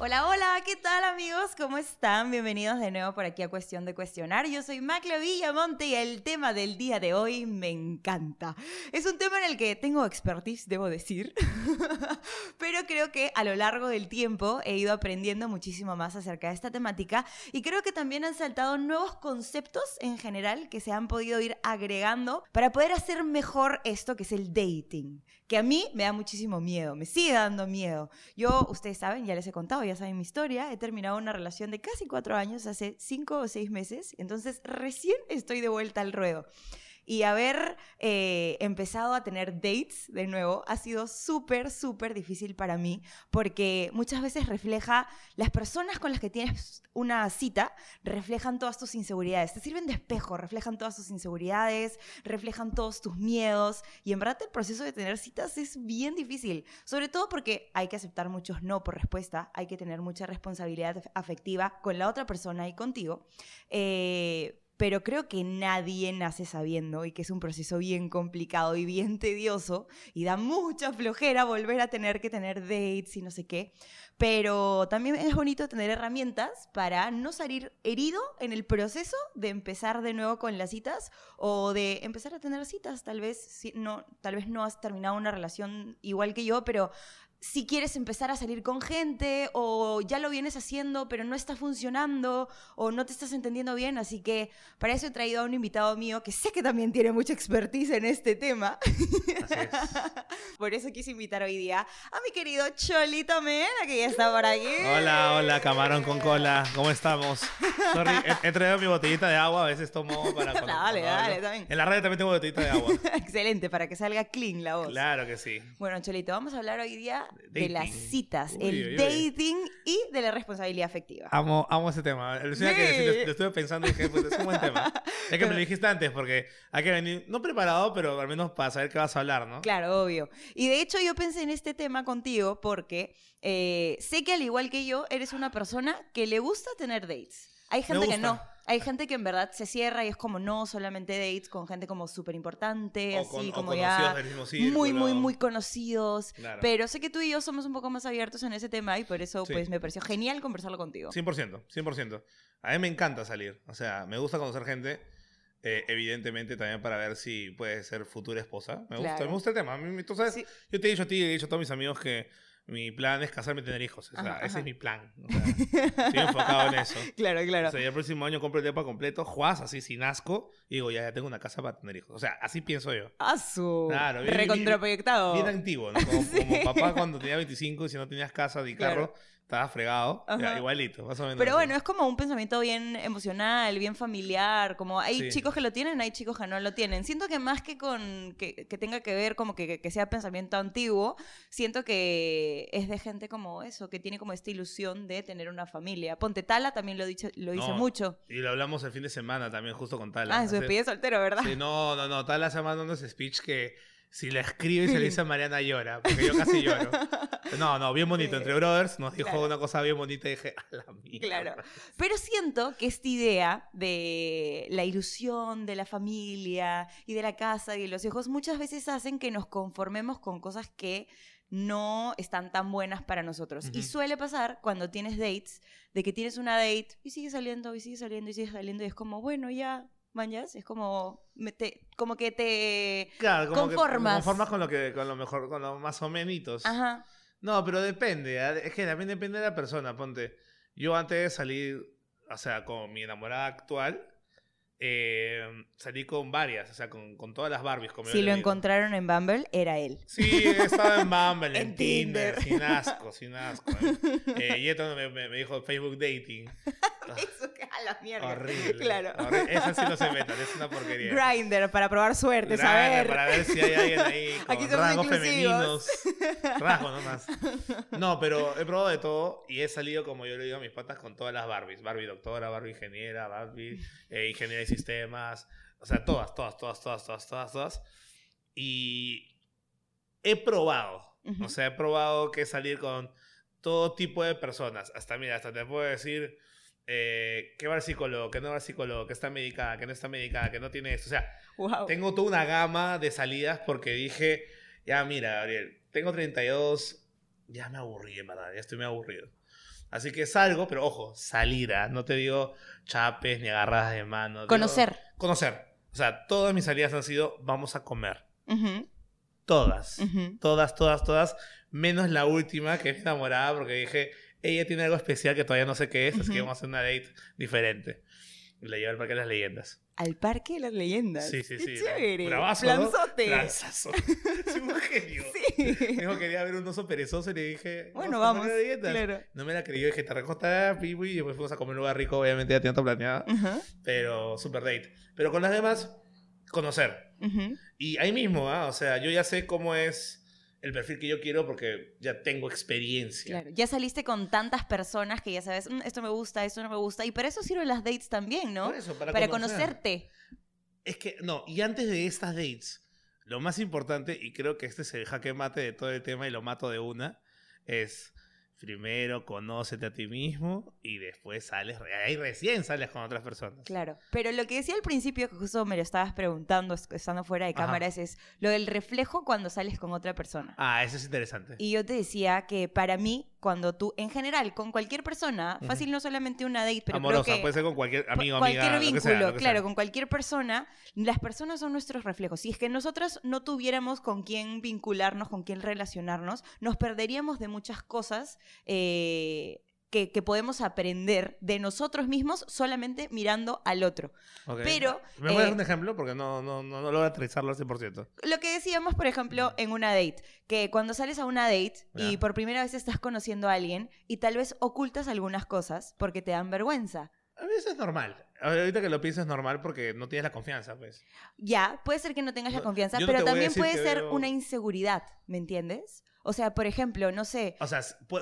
Hola, hola, ¿qué tal amigos? ¿Cómo están? Bienvenidos de nuevo por aquí a Cuestión de Cuestionar. Yo soy Macla Villamonte y el tema del día de hoy me encanta. Es un tema en el que tengo expertise, debo decir, pero creo que a lo largo del tiempo he ido aprendiendo muchísimo más acerca de esta temática y creo que también han saltado nuevos conceptos en general que se han podido ir agregando para poder hacer mejor esto que es el dating, que a mí me da muchísimo miedo, me sigue dando miedo. Yo, ustedes saben, ya les he contado, ya saben mi historia, he terminado una relación de casi cuatro años, hace cinco o seis meses, entonces recién estoy de vuelta al ruedo. Y haber eh, empezado a tener dates de nuevo ha sido súper, súper difícil para mí porque muchas veces refleja, las personas con las que tienes una cita reflejan todas tus inseguridades, te sirven de espejo, reflejan todas tus inseguridades, reflejan todos tus miedos y en verdad el proceso de tener citas es bien difícil, sobre todo porque hay que aceptar muchos no por respuesta, hay que tener mucha responsabilidad afectiva con la otra persona y contigo. Eh, pero creo que nadie nace sabiendo y que es un proceso bien complicado y bien tedioso y da mucha flojera volver a tener que tener dates y no sé qué. Pero también es bonito tener herramientas para no salir herido en el proceso de empezar de nuevo con las citas o de empezar a tener citas. Tal vez no, tal vez no has terminado una relación igual que yo, pero si quieres empezar a salir con gente o ya lo vienes haciendo pero no está funcionando o no te estás entendiendo bien, así que para eso he traído a un invitado mío que sé que también tiene mucha expertise en este tema. por eso quise invitar hoy día a mi querido Cholito Mena, que ya está por aquí. Hola, hola, camarón con cola, ¿cómo estamos? Sorry, he, traído mi botellita de agua, a veces tomo para... dale, dale, también. En la radio también tengo botellita de agua. Excelente, para que salga clean la voz. Claro que sí. Bueno, Cholito, vamos a hablar hoy día de las citas, el dating y de la responsabilidad afectiva. Amo, amo ese tema. Lo, estuve pensando y dije, pues es un buen tema. Es que me lo dijiste antes porque hay que venir, no preparado, pero al menos para saber qué vas a hablar, ¿no? Claro, obvio. Y de hecho yo pensé en este tema contigo porque eh, sé que al igual que yo, eres una persona que le gusta tener dates. Hay gente que no. Hay gente que en verdad se cierra y es como no solamente dates con gente como súper importante, así como ya muy, muy, muy conocidos. Pero sé que tú y yo somos un poco más abiertos en ese tema y por eso pues me pareció genial conversarlo contigo. 100%, 100%. A mí me encanta salir. O sea, me gusta conocer gente. Eh, evidentemente también para ver si puede ser futura esposa. Me gusta, me gusta el tema. tú sabes, yo te he dicho a ti y he dicho a todos mis amigos que mi plan es casarme y tener hijos. O sea, ese es mi plan. O sea, estoy enfocado en eso. Claro, claro. O sea, el próximo año compro el depa completo, juas así sin asco, y digo, ya, ya tengo una casa para tener hijos. O sea, así pienso yo. Ah, su. Claro, bien, Recontraproyectado. Bien, antiguo, ¿no? Como, papá cuando tenía 25 y si no tenías casa ni carro, estaba fregado, igualito, más o menos. Pero bueno, es como un pensamiento bien emocional, bien familiar, como hay chicos que lo tienen, hay chicos que no lo tienen. Siento que más que con que, tenga que ver como que, que, sea pensamiento antiguo, siento que es de gente como eso, que tiene como esta ilusión de tener una familia. Ponte Tala también lo, dice, lo dice mucho. Y lo hablamos el fin de semana también, justo con Tala. Ah, en su despedida soltero, ¿verdad? Sí, no, no, no, Tala se mandando ese speech que si la escribe y se le dice a Mariana llora, porque yo casi lloro. No, no, bien bonito. Entre brothers nos dijo una cosa bien bonita y dije, a la mía. Claro. Pero siento que esta idea de la ilusión de la familia y de la casa y de los hijos muchas veces hacen que nos conformemos con cosas que no están tan buenas para nosotros. Y suele pasar cuando tienes dates, de que tienes una date y sigue saliendo, y sigue saliendo, y sigue saliendo, y es como, bueno, ya mañas, es como, como que te claro, como conformas. Que conformas con lo que, con lo mejor, con lo más o menos. Ajá. No, pero depende, ¿eh? es que también depende de la persona, ponte. Yo antes de salir, o sea, con mi enamorada actual, eh, salí con varias, o sea, con, con todas las Barbies. Como si lo encontraron en Bumble, era él. Sí, estaba en Bumble, en, Tinder, sin asco, sin asco. ¿eh? y esto me, me, dijo Facebook Dating. Eso que a la mierda. Horrible. Claro. Esa sí no se metan, es una porquería. Grinder, para probar suerte, Grindr, saber. Para ver si hay alguien ahí con Aquí rasgos femeninos. Rasgos nomás. No, pero he probado de todo y he salido, como yo le digo a mis patas, con todas las Barbies. Barbie doctora, Barbie ingeniera, Barbie eh, ingeniera sistemas. O sea, todas, todas, todas, todas, todas, todas, todas. y he probado, o sea, he probado que salir con todo tipo de personas. Hasta, mira, hasta te puedo decir eh, que va al psicólogo, que no va al psicólogo, que está medicada, que no está medicada, que no tiene esto. O sea, tengo toda una gama de salidas porque dije, ya mira, Gabriel, tengo 32, ya me aburrí, en verdad, ya estoy muy aburrido. Así que salgo, pero ojo, salir, ¿ah? no te digo chapes ni agarradas de mano. Conocer. conocer. O sea, todas mis salidas han sido, vamos a comer. Todas. Todas, todas, todas. Menos la última, que es enamorada, porque dije, ella tiene algo especial que todavía no sé qué es, así que vamos a hacer una date diferente. Y la llevo al Parque de las Leyendas. ¿Al Parque de las Leyendas? Sí, sí, sí. Qué chévere. Bravazo, Planzote. ¿no? Soy un genio. Sí. Dijo quería ver un oso perezoso y le dije... Bueno, vamos. A. Claro. No me la creyó, dije, te recosta, pipi, y después fuimos a comer un lugar rico, obviamente ya tenía todo planeado. Pero super date. Pero con las demás, conocer. Y ahí mismo, ¿ah? O sea, yo ya sé cómo es el perfil que yo quiero porque ya tengo experiencia. Claro, ya saliste con tantas personas que ya sabes, mm, esto me gusta, esto no me gusta. Y para eso sirven las dates también, ¿no? Por eso, para, para conocerte. Es que, no, y antes de estas dates, lo más importante, y creo que este es el jaque mate de todo el tema y lo mato de una, es primero conócete a ti mismo y después sales, ahí recién sales con otras personas. Claro, pero lo que decía al principio, que justo me lo estabas preguntando estando fuera de cámaras, es lo del reflejo cuando sales con otra persona. Ah, eso es interesante. Y yo te decía que para mí cuando tú, en general, con cualquier persona, fácil no solamente una date, pero Amorosa, creo que puede ser con cualquier amigo, cualquier vínculo, claro, sea. con cualquier persona, las personas son nuestros reflejos. Si es que nosotros no tuviéramos con quién vincularnos, con quién relacionarnos, nos perderíamos de muchas cosas eh, que, podemos aprender de nosotros mismos solamente mirando al otro. Pero... ¿Me voy a dar un eh, ejemplo? Porque no, no, no, no logro aterrizarlo al 100%. Lo que decíamos, por ejemplo, en una date, que cuando sales a una date y por primera vez estás conociendo a alguien y tal vez ocultas algunas cosas porque te dan vergüenza. A veces es normal. Ahorita que lo piensas es normal porque no tienes la confianza, pues. Ya, puede ser que no tengas la confianza, pero también puede ser una inseguridad, ¿me entiendes? O sea, por ejemplo, no sé. O sea,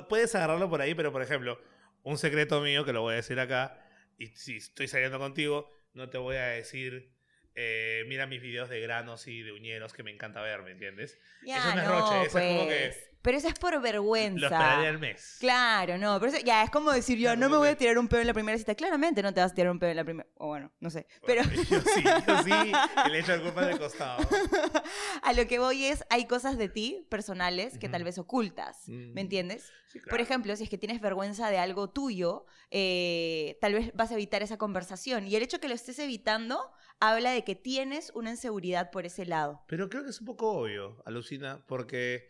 puedes agarrarlo por ahí, pero por ejemplo, un secreto mío que lo voy a decir acá, y si estoy saliendo contigo, no te voy a decir, eh, mira mis videos de granos y de uñeros que me encanta ver, ¿me entiendes? Ya, eso no es roche, eso es como que pues. Pero eso es por vergüenza. Lo esperaría al mes. Claro, no. Pero ya, es como decir yo, no me voy a tirar un pedo en la primera cita. Claramente no te vas a tirar un pedo en la primera. O bueno, no sé. Pero... Yo sí, yo sí. Le echo el culpa de costado. a lo que voy es, hay cosas de ti personales que tal vez ocultas. ¿Me mm. entiendes? Por ejemplo, si es que tienes vergüenza de algo tuyo, eh, tal vez vas a evitar esa conversación. Y el hecho que lo estés evitando habla de que tienes una inseguridad por ese lado. Pero creo que es un poco obvio, alucina, porque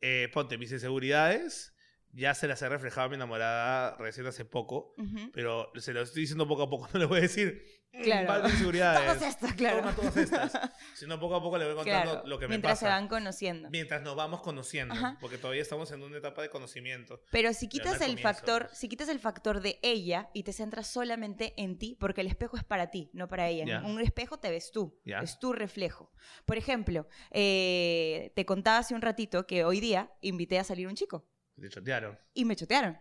eh, ponte, mis inseguridades ya se las he reflejado a mi enamorada recién hace poco, pero se lo estoy diciendo poco a poco, no le voy a decir, mm, claro. inseguridades. todas estas, claro. Toma todas estas. Sino poco a poco le voy contando lo que me pasa. Mientras se van conociendo. Mientras nos vamos conociendo, porque todavía estamos en una etapa de conocimiento. Pero si quitas el factor, si quitas el factor de ella y te centras solamente en ti, porque el espejo es para ti, no para ella. Un espejo te ves tú, es tu reflejo. Por ejemplo, eh, te contaba hace un ratito que hoy día invité a salir un chico. Te chotearon. Y me chotearon.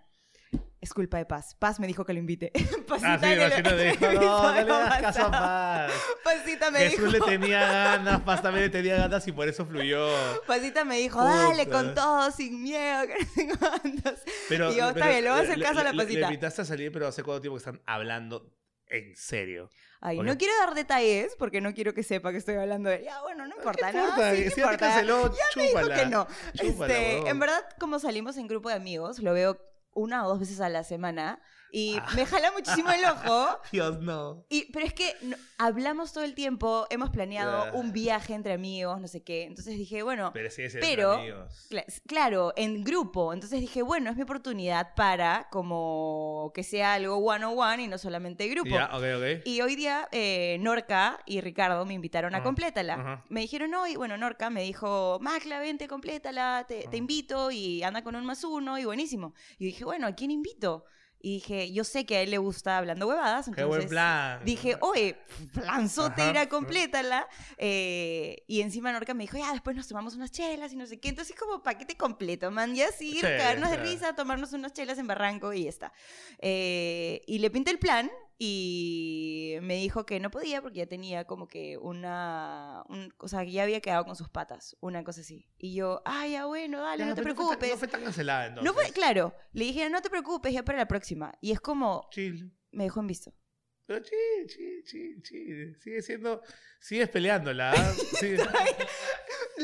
Es culpa de Paz. Paz me dijo que lo invite. Pasita ah, sí, imagino de dijo, no, no le das caso a Paz. Pasita me Jesús le tenía ganas, Paz también le tenía ganas y por eso fluyó. Pasita me dijo, dale con todo, sin miedo, que no sé cuántos. Pero, y yo, está bien, le voy a hacer caso a la Pasita. Le invitaste a salir, pero ¿hace cuánto tiempo que están hablando en serio? Ay, no quiero dar detalles porque no quiero que sepa que estoy hablando de. Ya, bueno, no importa, ¿no? Importa? Sí, si importa. canceló, ya me dijo que no. este, en verdad, como salimos en grupo de amigos, lo veo una o dos veces a la semana y ah. me jala muchísimo el ojo. Dios, no. Y, pero es que hablamos todo el tiempo, hemos planeado un viaje entre amigos, no sé qué. Entonces dije, bueno. Pero sí, es pero, amigos. claro, en grupo. Entonces dije, bueno, es mi oportunidad para como que sea algo one on one y no solamente grupo. Y hoy día eh, Norca y Ricardo me invitaron a complétala. Me dijeron, no, y bueno, Norca me dijo, Macla, vente, complétala, te, te invito y anda con un más uno y buenísimo. Y dije, bueno, ¿a quién invito? Y dije, yo sé que a él le gusta hablando huevadas. Entonces Qué buen plan. Dije, oye, planzote, complétala. Eh, y encima Norca me dijo, ya, después nos tomamos unas chelas y no sé qué. Entonces, como paquete completo, man. Ya sí, sí caernos de risa, tomarnos unas chelas en Barranco y ya está. Eh, y le pinté el plan y me dijo que no podía porque ya tenía como que una, o sea, que ya había quedado con sus patas, una cosa así. Y yo, ay, ya bueno, dale, no te preocupes. No fue, tan, cancelada entonces. No fue, claro, le dije, no te preocupes, ya para la próxima. Y es como, chill. me dejó en visto. Pero chill, chill, chill, chill. Sigue siendo, sigues peleándola. Sigue...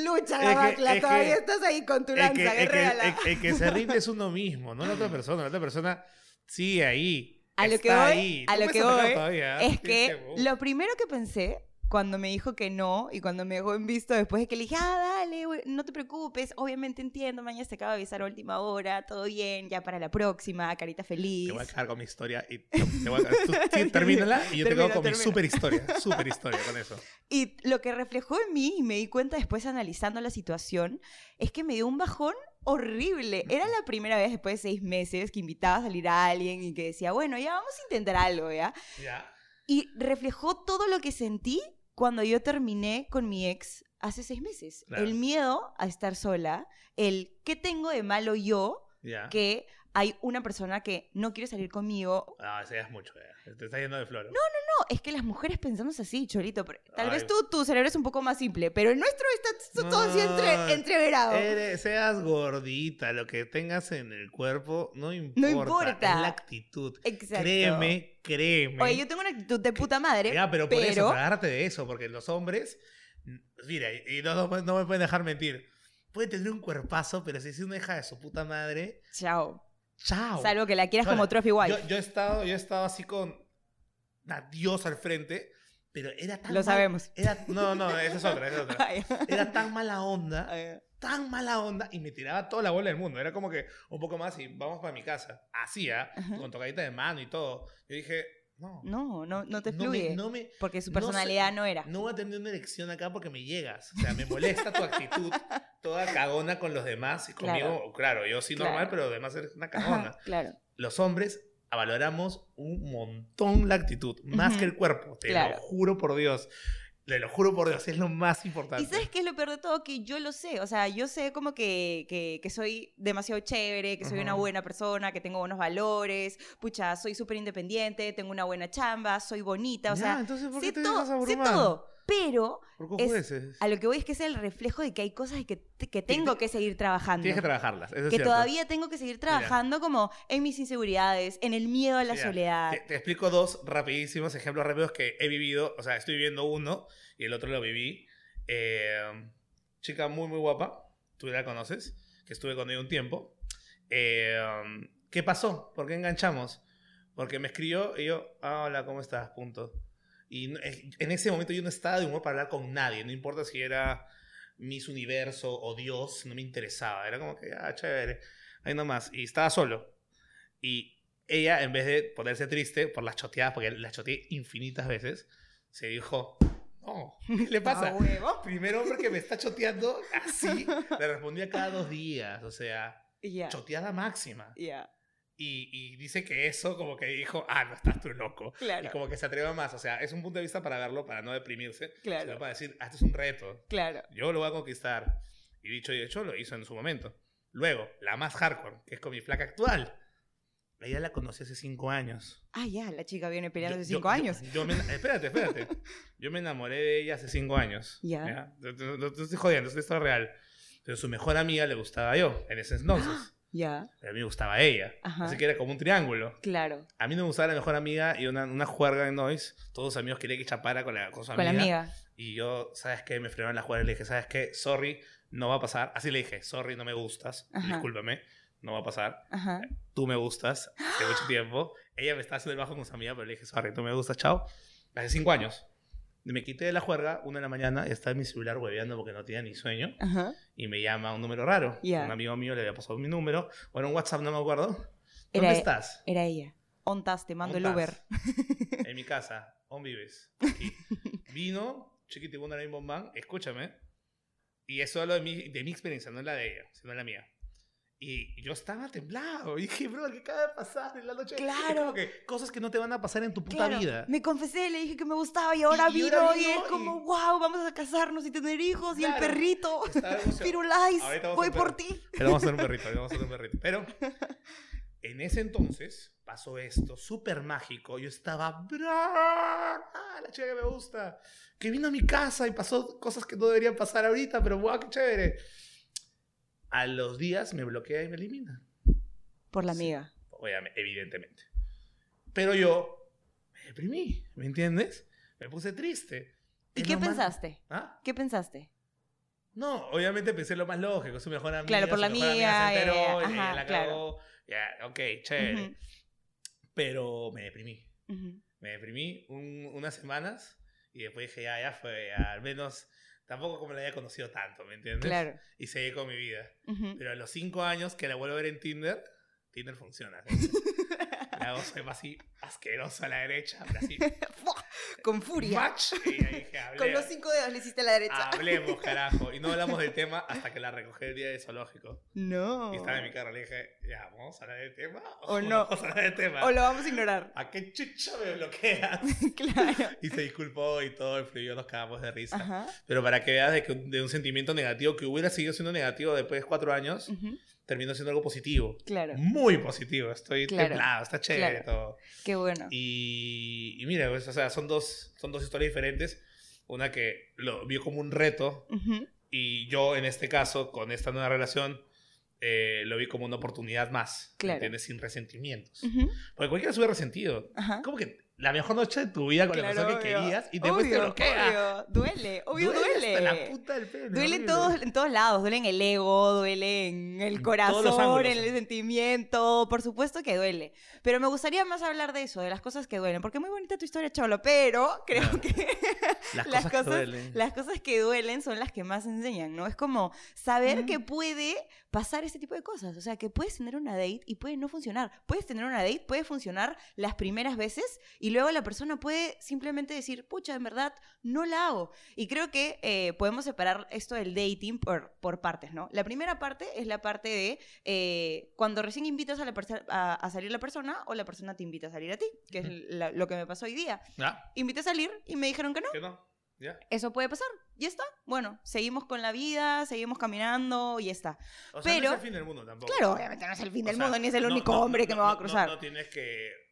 Lucha, la todavía estás ahí con tu lanza, el que, el, que se rinde es uno mismo, no la otra persona. La otra persona sigue ahí a lo que voy, a lo que voy es que lo primero que pensé cuando me dijo que no y cuando me dejó en visto después de que le dije, ah, dale, no te preocupes, obviamente entiendo, mañana se acaba de avisar a última hora, todo bien, ya para la próxima, carita feliz. Te voy a quedar con mi historia y te voy a, termínala y yo te quedo con mi super historia, super historia con eso. Y lo que reflejó en mí y me di cuenta después analizando la situación es que me dio un bajón horrible. Era la primera vez después de seis meses que invitaba a salir a alguien y que decía, bueno, ya vamos a intentar algo, ¿ya? Ya. Y reflejó todo lo que sentí cuando yo terminé con mi ex hace seis meses. El miedo a estar sola, el qué tengo de malo yo, que hay una persona que no quiere salir conmigo. Ah, es mucho, te está yendo de flor. No, no, no, es que las mujeres pensamos así, Cholito. Tal vez tú, tu cerebro es un poco más simple, pero el nuestro está todo así entre, entreverado. seas gordita, lo que tengas en el cuerpo, no importa. No importa. Es la actitud. Exacto. Créeme, créeme. Oye, yo tengo una actitud de puta madre. Ya, pero por eso, para darte de eso, porque los hombres, mira, y no, no me pueden dejar mentir. Puede tener un cuerpazo, pero si es una hija de su puta madre. Chao. Chao. Salvo que la quieras como trophy wife. Yo, yo, he estado, yo he estado así con una diosa al frente, pero era tan. Lo sabemos. Era, no, no, esa es otra, esa es otra. Era tan mala onda, tan mala onda, y me tiraba toda la bola del mundo. Era como que un poco más y vamos para mi casa. Así, ¿ah? Con tocadita de mano y todo. Yo dije, no. No, no, no te fluye. No me, porque su personalidad no, era. No voy a tener una elección acá porque me llegas. O sea, me molesta tu actitud toda cagona con los demás. Y conmigo, claro, yo sí normal, pero además eres una cagona. claro. Los hombres valoramos un montón la actitud, más que el cuerpo. Te lo juro por Dios. Te lo juro por Dios, es lo más importante. ¿Y sabes qué es lo peor de todo? Que yo lo sé. O sea, yo sé como que, que, soy demasiado chévere, que soy una buena persona, que tengo buenos valores. Pucha, soy súper independiente, tengo una buena chamba, soy bonita. O sea, entonces, ¿por qué sé, te todo, sé todo. Pero a lo que voy es que es el reflejo de que hay cosas que, que tengo que seguir trabajando. Tienes que trabajarlas. que todavía tengo que seguir trabajando como en mis inseguridades, en el miedo a la soledad. Te, explico dos rapidísimos ejemplos rápidos que he vivido. O sea, estoy viviendo uno y el otro lo viví. Eh, chica muy, muy guapa. Tú la conoces. Que estuve con ella un tiempo. Eh, ¿Qué pasó? ¿Por qué enganchamos? Porque me escribió y yo, ah, hola, ¿cómo estás? Punto. Y en ese momento yo no estaba de humor para hablar con nadie, no importa si era Miss Universo o Dios, no me interesaba. Era como que, ah, chévere, ahí nomás. Y estaba solo. Y ella, en vez de ponerse triste por las choteadas, porque las choteé infinitas veces, se dijo, no, ¿qué le pasa? Primer hombre que me está choteando así, le respondía cada dos días, o sea, choteada máxima. Yeah. Y, dice que eso como que dijo, ah, no estás tú loco. Y como que se atreva más. O sea, es un punto de vista para verlo, para no deprimirse. Claro. para decir, ah, esto es un reto. Claro. Yo lo voy a conquistar. Y dicho y hecho, lo hizo en su momento. Luego, la más hardcore, que es con mi flaca actual. Ella la conocí hace cinco años. Ah, ya, la chica viene peleando hace cinco años. Yo, espérate, espérate. Yo me enamoré de ella hace cinco años. Ya. No te estoy jodiendo, esto es real. Pero su mejor amiga le gustaba yo, en ese entonces. Ya. A mí me gustaba ella. Así que era como un triángulo. Claro. A mí no me gustaba la mejor amiga y una, una juerga de noise. Todos los amigos querían que chapara con la con amiga. la amiga. Y yo, ¿sabes qué? Me frenaron la juega y le dije, ¿sabes qué? Sorry, no va a pasar. Así le dije, sorry, no me gustas. Discúlpame, no va a pasar. Ajá. Tú me gustas hace mucho tiempo. Ella me está haciendo el bajo con su amiga, pero le dije, sorry, tú me gustas, chao. Hace cinco años me quité de la juerga, una de la mañana, está en mi celular hueveando porque no tenía ni sueño. Y me llama un número raro. Un amigo mío le había pasado mi número. O era un WhatsApp, no me acuerdo. ¿Dónde era, estás? Era ella. Ontas, te mando el Uber. en mi casa. ¿Dónde vives? Aquí. Vino, chiquitibunda en bombán, escúchame. Y eso es lo de mi, de mi experiencia, no es la de ella, sino la mía. Y yo estaba temblado. Y dije, bro, ¿qué acaba de pasar en la noche? Claro. que cosas que no te van a pasar en tu puta vida. Me confesé, le dije que me gustaba y ahora, vino, y, es como, wow, vamos a casarnos y tener hijos y el perrito. Firulais, voy por ti. Pero vamos a hacer un perrito, vamos a hacer un perrito. Pero en ese entonces pasó esto, súper mágico. Yo estaba, ¡Ah, la chica que me gusta! Que vino a mi casa y pasó cosas que no deberían pasar ahorita, pero ¡wow, qué chévere! A los días me bloquea y me elimina. Por la amiga. obviamente, evidentemente. Pero yo me deprimí, ¿me entiendes? Me puse triste. ¿Y qué pensaste? ¿Ah? ¿Qué pensaste? No, obviamente pensé lo más lógico, su mejor amiga. Claro, por la mía. Se enteró, y la cagó. Ya, ok, chévere. Pero me deprimí. Me deprimí unas semanas y después dije, ya, ya fue, al menos tampoco como la había conocido tanto, ¿me entiendes? Claro. Y seguí con mi vida. Pero a los cinco años que la vuelvo a ver en Tinder, Tinder funciona. La hago soy así asquerosa a la derecha, así. Con furia. Con los cinco dedos le hiciste a la derecha. Hablemos, carajo. Y no hablamos del tema hasta que la recogí el día de zoológico. No. Y estaba en mi carro. Le dije, ya, ¿vamos a hablar del tema? O, no. Vamos a hablar del tema. O lo vamos a ignorar. ¿A qué chucha me bloqueas? claro. Y se disculpó y todo, el fluido, nos cagamos de risa. Pero para que veas de, que, de un sentimiento negativo que hubiera seguido siendo negativo después de cuatro años terminó siendo algo positivo. Claro. Muy positivo. Estoy templado, está chévere todo. Qué bueno. Y, y mira, pues, o sea, son dos, son dos historias diferentes. Una que lo vio como un reto y yo en este caso, con esta nueva relación, eh, lo vi como una oportunidad más. Claro. ¿Entiendes? Sin resentimientos. Porque cualquiera sube resentido. ¿Cómo que la mejor noche de tu vida con la persona que querías y después te bloquea. Duele, obvio duele. la puta del pene, duele en todos, en todos lados. Duele en el ego, duele en el corazón, en el sentimiento. Por supuesto que duele. Pero me gustaría más hablar de eso, de las cosas que duelen. Porque es muy bonita tu historia, Cholo. Pero creo que las, cosas, que duelen. las cosas que duelen son las que más enseñan, ¿no? Es como saber que puede pasar este tipo de cosas. O sea, que puedes tener una date y puede no funcionar. Puedes tener una date, puede funcionar las primeras veces y luego la persona puede simplemente decir, pucha, en verdad, no la hago. Y creo que eh, podemos separar esto del dating por, por partes, ¿no? La primera parte es la parte de eh, cuando recién invitas a, la a, salir la persona o la persona te invita a salir a ti, que es lo que me pasó hoy día. ¿Ah? Invité a salir y me dijeron que no. Que no. Eso puede pasar. Ya está. Bueno, seguimos con la vida, seguimos caminando y ya está. O sea, Pero, no es el fin del mundo tampoco. Claro, obviamente no es el fin del mundo, ni es el único hombre que me va a cruzar. no tienes que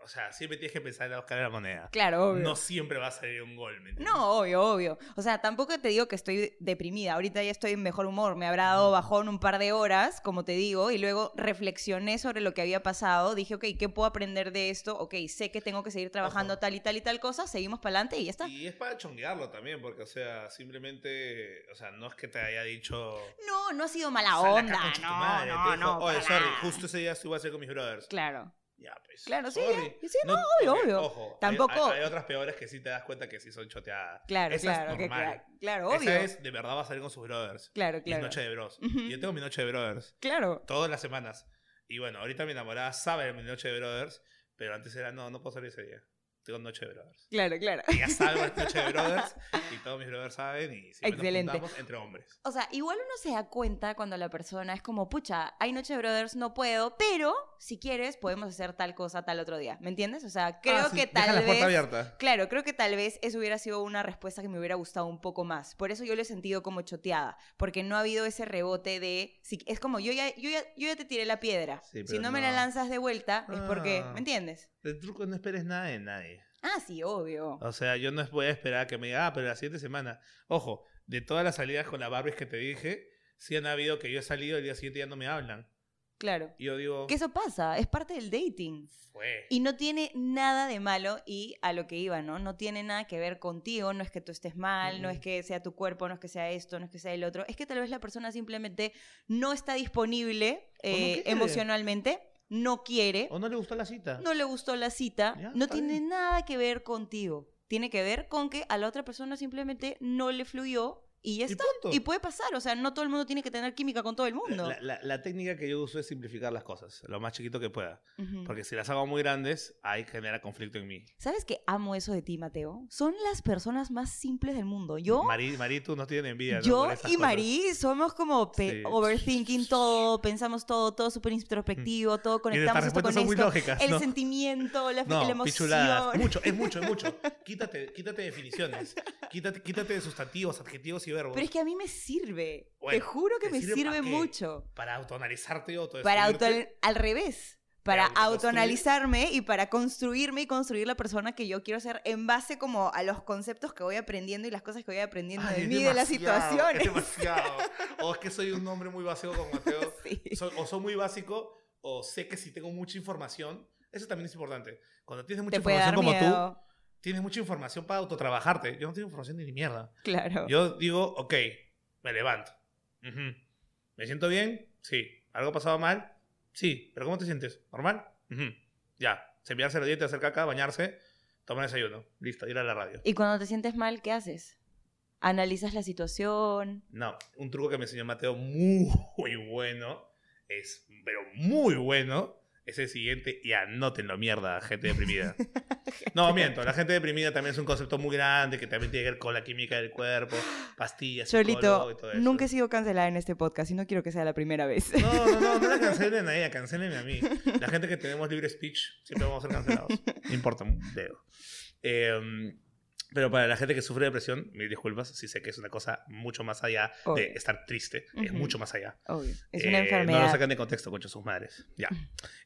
o sea, siempre tienes que pensar en la Oscar de la moneda. Claro, obvio. No siempre va a salir un gol, ¿me No, obvio, obvio. O sea, tampoco te digo que estoy deprimida. Ahorita ya estoy en mejor humor. Me habrá dado bajón un par de horas, como te digo, y luego reflexioné sobre lo que había pasado. Dije, ok, ¿qué puedo aprender de esto? Ok, sé que tengo que seguir trabajando tal y tal y tal cosa. Seguimos para adelante y ya está. Y es para chonguearlo también, porque, o sea, simplemente, o sea, no es que te haya dicho. No, no ha sido mala onda. No, no, no. Oye, sorry, justo ese día estuve a hacer con mis brothers. Claro. Ya, pues. Claro, sí, sí, no, obvio, obvio. Ojo, Tampoco. Hay, otras peores que sí te das cuenta que sí son choteadas. Claro, Esa claro, es normal. claro, obvio. Esa es de verdad va a salir con sus brothers. Claro, claro. Mi noche de bros. Yo tengo mi noche de brothers. Claro. Todas las semanas. Y bueno, ahorita mi enamorada sabe de mi noche de brothers, pero antes era, no, no puedo salir ese día con Noche de Brothers. Claro, claro. Y ya saben Noche de Brothers y todos mis brothers saben y siempre Excelente. entre hombres. O sea, igual uno se da cuenta cuando la persona es como, pucha, hay Noche de Brothers, no puedo, pero si quieres podemos hacer tal cosa tal otro día. ¿Me entiendes? O sea, creo ah, que tal la vez... abierta. Claro, creo que tal vez eso hubiera sido una respuesta que me hubiera gustado un poco más. Por eso yo lo he sentido como choteada, porque no ha habido ese rebote de... Si, es como, yo ya, yo, ya, yo ya te tiré la piedra. si no, me la lanzas de vuelta, es porque... ¿Me entiendes? El truco no esperes nada de nadie. Ah, sí, obvio. O sea, yo no voy a esperar que me diga, ah, pero la siguiente semana. Ojo, de todas las salidas con la Barbies que te dije, sí han habido que yo he salido y el día siguiente ya no me hablan. Claro. Yo digo. Que eso pasa, es parte del dating. Fue. Y no tiene nada de malo y a lo que iba, ¿no? No tiene nada que ver contigo, no es que tú estés mal, no es que sea tu cuerpo, no es que sea esto, no es que sea el otro. Es que tal vez la persona simplemente no está disponible eh, emocionalmente no quiere. O no le gustó la cita. No le gustó la cita. no tiene nada que ver contigo. Tiene que ver con que a la otra persona simplemente no le fluyó y ya está. Y, puede pasar, o sea, no todo el mundo tiene que tener química con todo el mundo. La, técnica que yo uso es simplificar las cosas, lo más chiquito que pueda. Porque si las hago muy grandes, ahí genera conflicto en mí. ¿Sabes que amo eso de ti, Mateo? Son las personas más simples del mundo. Yo. Marí, Marí tú no tienes envidia. Yo y Marí somos como overthinking todo, pensamos todo, todo súper introspectivo, todo conectamos esto con esto. Lógicas, el sentimiento, la, la emoción. Pichuladas. Mucho, es mucho, es mucho. quítate, quítate definiciones, quítate, quítate de sustantivos, adjetivos y pero es que a mí me sirve. Te juro que me sirve, mucho. Para autoanalizarte o Para auto al revés. para autoanalizarme y para construirme y construir la persona que yo quiero ser en base como a los conceptos que voy aprendiendo y las cosas que voy aprendiendo de mí, de las situaciones. Es demasiado. o es que soy un hombre muy básico como Mateo. o soy muy básico o sé que si tengo mucha información, eso también es importante. Cuando tienes mucha información como tú, tienes mucha información para autotrabajarte. Yo no tengo información ni mierda. Claro. Yo digo, ok, me levanto. ¿Me siento bien? Sí. ¿Algo pasado mal? Sí. ¿Pero cómo te sientes? ¿Normal? Ya. Cepillarse los dientes, hacer caca, bañarse, tomar desayuno. Listo, ir a la radio. ¿Y cuando te sientes mal, qué haces? ¿Analizas la situación? No, un truco que me enseñó Mateo muy bueno es, pero muy bueno, es el siguiente y anótenlo, mierda, gente deprimida. no, miento, la gente deprimida también es un concepto muy grande que también tiene que ver con la química del cuerpo, pastillas, Cholito, y todo eso. nunca he sido cancelada en este podcast y no quiero que sea la primera vez. no, no, no, no la cancelen a ella, cancelen a mí. La gente que tenemos libre speech siempre vamos a ser cancelados. No importa un dedo. Eh, pero para la gente que sufre depresión, mil disculpas, sí sé que es una cosa mucho más allá de estar triste. Es mucho más allá. Obvio. Es una enfermedad. No lo sacan de contexto, concha sus madres. Ya.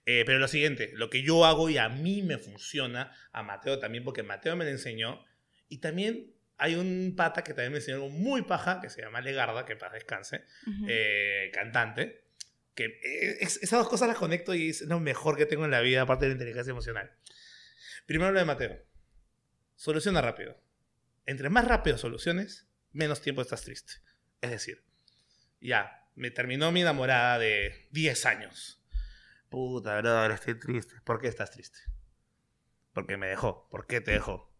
Eh, pero lo siguiente, lo que yo hago y a mí me funciona, a Mateo también, porque Mateo me lo enseñó. Y también hay un pata que también me enseñó algo muy paja, que se llama Legarda, que para descanse, eh, cantante. Que eh, esas dos cosas las conecto y es lo mejor que tengo en la vida, aparte de la inteligencia emocional. Primero lo de Mateo Soluciona rápido. Entre más rápido soluciones, menos tiempo estás triste. Es decir, ya, me terminó mi enamorada de 10 años. Puta, verdad, ahora estoy triste. ¿Por qué estás triste? Porque me dejó. ¿Por qué te dejó?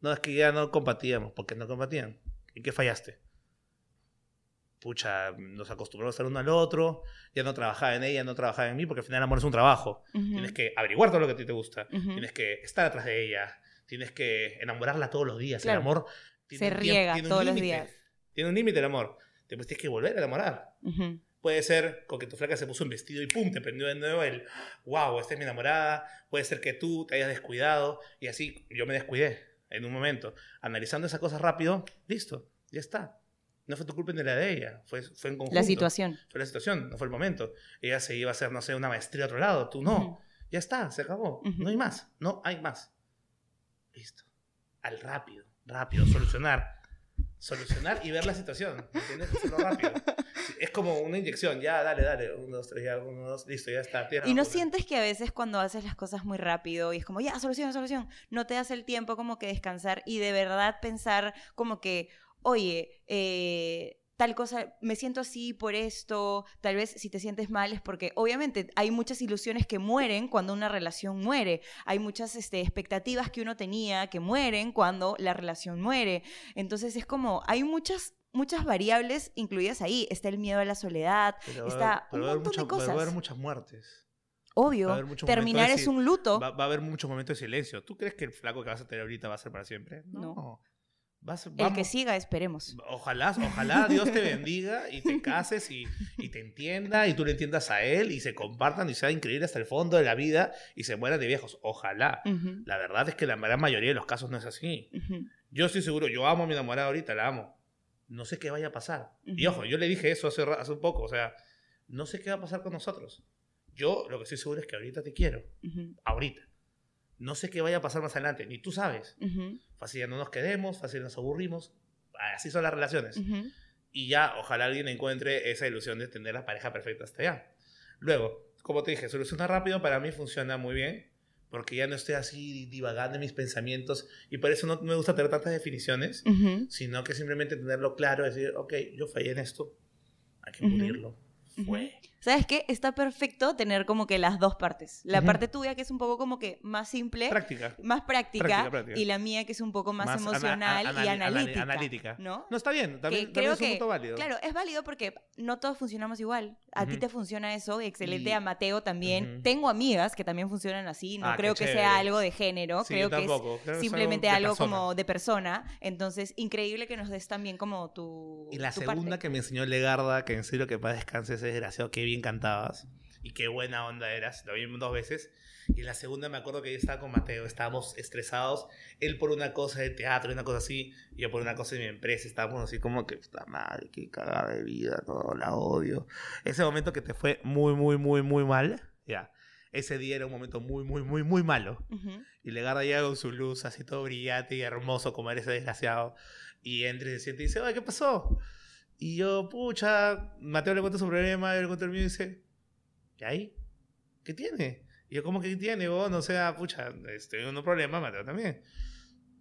No, es que ya no compartíamos. ¿Por qué no compartían? ¿En qué fallaste? Pucha, nos acostumbramos a estar uno al otro, ya no trabajaba en ella, no trabajaba en mí, porque al final el amor es un trabajo. Tienes que averiguar todo lo que a ti te gusta, tienes que estar atrás de ella, tienes que enamorarla todos los días. El amor se riega todos los días. Tiene un límite el amor. Después tienes que volver a enamorar. Puede ser con que tu flaca se puso un vestido y pum, te prendió de nuevo el wow, esta es mi enamorada. Puede ser que tú te hayas descuidado y así yo me descuidé en un momento. Analizando esas cosas rápido, listo, ya está. No fue tu culpa ni la de ella, fue, fue en conjunto. La situación. Fue la situación, no fue el momento. Ella se iba a hacer, no sé, una maestría a otro lado, tú no. Ya está, se acabó. No hay más, no hay más. Listo. Al rápido, rápido, solucionar. Solucionar y ver la situación. ¿Entiendes? Hacerlo rápido. Es como una inyección. Ya, dale, dale. Uno, dos, tres, ya, uno, dos, listo, ya está. y no sientes que a veces cuando haces las cosas muy rápido y es como, ya, solución, solución, no te das el tiempo como que descansar y de verdad pensar como que, oye, eh tal cosa, me siento así por esto, tal vez si te sientes mal es porque obviamente hay muchas ilusiones que mueren cuando una relación muere, hay muchas este, expectativas que uno tenía que mueren cuando la relación muere, entonces es como, hay muchas muchas variables incluidas ahí. Está el miedo a la soledad, está un montón de cosas. Va a haber muchas muertes. Obvio, terminar es un luto. Va, a haber muchos momentos de silencio. ¿Tú crees que el flaco que vas a tener ahorita va a ser para siempre? no el que siga, esperemos. Ojalá, ojalá Dios te bendiga y te cases y, te entienda y tú le entiendas a él y se compartan y sea increíble hasta el fondo de la vida y se mueran de viejos. Ojalá. La verdad es que la gran mayoría de los casos no es así. Yo estoy seguro, yo amo a mi enamorada ahorita, la amo. No sé qué vaya a pasar. Y ojo, yo le dije eso hace, hace un poco, o sea, no sé qué va a pasar con nosotros. Yo lo que estoy seguro es que ahorita te quiero. Ahorita no sé qué vaya a pasar más adelante, ni tú sabes. Fácil ya no nos quedemos, fácil nos aburrimos. Así son las relaciones. Y ya, ojalá alguien encuentre esa ilusión de tener la pareja perfecta hasta allá. Luego, como te dije, solucionar rápido para mí funciona muy bien, porque ya no estoy así divagando en mis pensamientos y por eso no me gusta tener tantas definiciones, sino que simplemente tenerlo claro, decir, ok, yo fallé en esto, hay que pulirlo. Fue. ¿Sabes qué? Está perfecto tener como que las dos partes. La parte tuya que es un poco como que más simple. Práctica. Más práctica, Y la mía que es un poco más, emocional y analítica. analítica. ¿No? No, está bien. También, creo es un punto válido. Claro, es válido porque no todos funcionamos igual. A ti te funciona eso, excelente. A Mateo también. Tengo amigas que también funcionan así. No ah, creo que sea algo de género. creo que es simplemente algo, como de persona. Entonces, increíble que nos des también como tu. Y la segunda que me enseñó Legarda, que en serio que para descanse ese desgraciado, que bien cantabas y qué buena onda eras. Lo vi dos veces. Y la segunda me acuerdo que yo estaba con Mateo, estábamos estresados, él por una cosa de teatro, y una cosa así, y yo por una cosa de mi empresa, estábamos así como que, puta madre, qué cagada de vida, todo, la odio. Ese momento que te fue muy, muy, muy, muy mal, ya. ese día era un momento muy, muy, muy, muy malo. Y Legarda llega con su luz así todo brillante y hermoso como era ese desgraciado. Y entra y se siente y dice, ¿qué pasó? Y yo, pucha, Mateo le cuenta su problema, él le cuenta el mío y dice, ¿y ahí? ¿Qué tiene? Y yo, ¿cómo que tiene? Vos, no sea, pucha, estoy un problema, Mateo también.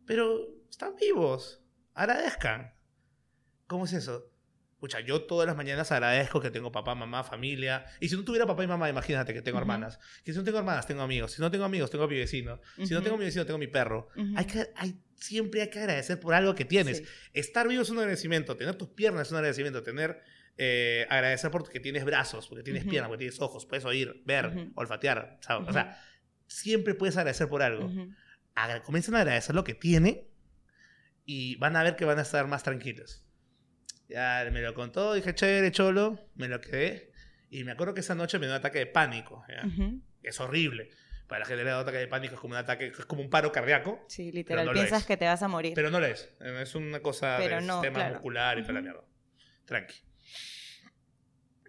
Pero están vivos, agradezcan. ¿Cómo es eso? Pucha, yo todas las mañanas agradezco que tengo papá, mamá, familia. Y si no tuviera papá y mamá, imagínate que tengo hermanas. Que si no tengo hermanas, tengo amigos. Si no tengo amigos, tengo a mi vecino. Si no tengo a mi vecino, tengo a mi perro. hay que, hay, siempre hay que agradecer por algo que tienes. Estar vivo es un agradecimiento. Tener tus piernas es un agradecimiento. Tener, eh, agradecer porque tienes brazos, porque tienes piernas, porque tienes ojos. Puedes oír, ver, olfatear. O sea, siempre puedes agradecer por algo. comiencen a agradecer lo que tiene y van a ver que van a estar más tranquilos. Ya me lo contó, dije, chévere, cholo, me lo quedé. Y me acuerdo que esa noche me dio un ataque de pánico. Es horrible. Para la gente le da un ataque de pánico, es como un ataque, es como un paro cardíaco. Sí, literal, piensas que te vas a morir. Pero no lo es. Es una cosa del sistema muscular y toda la mierda. Tranqui.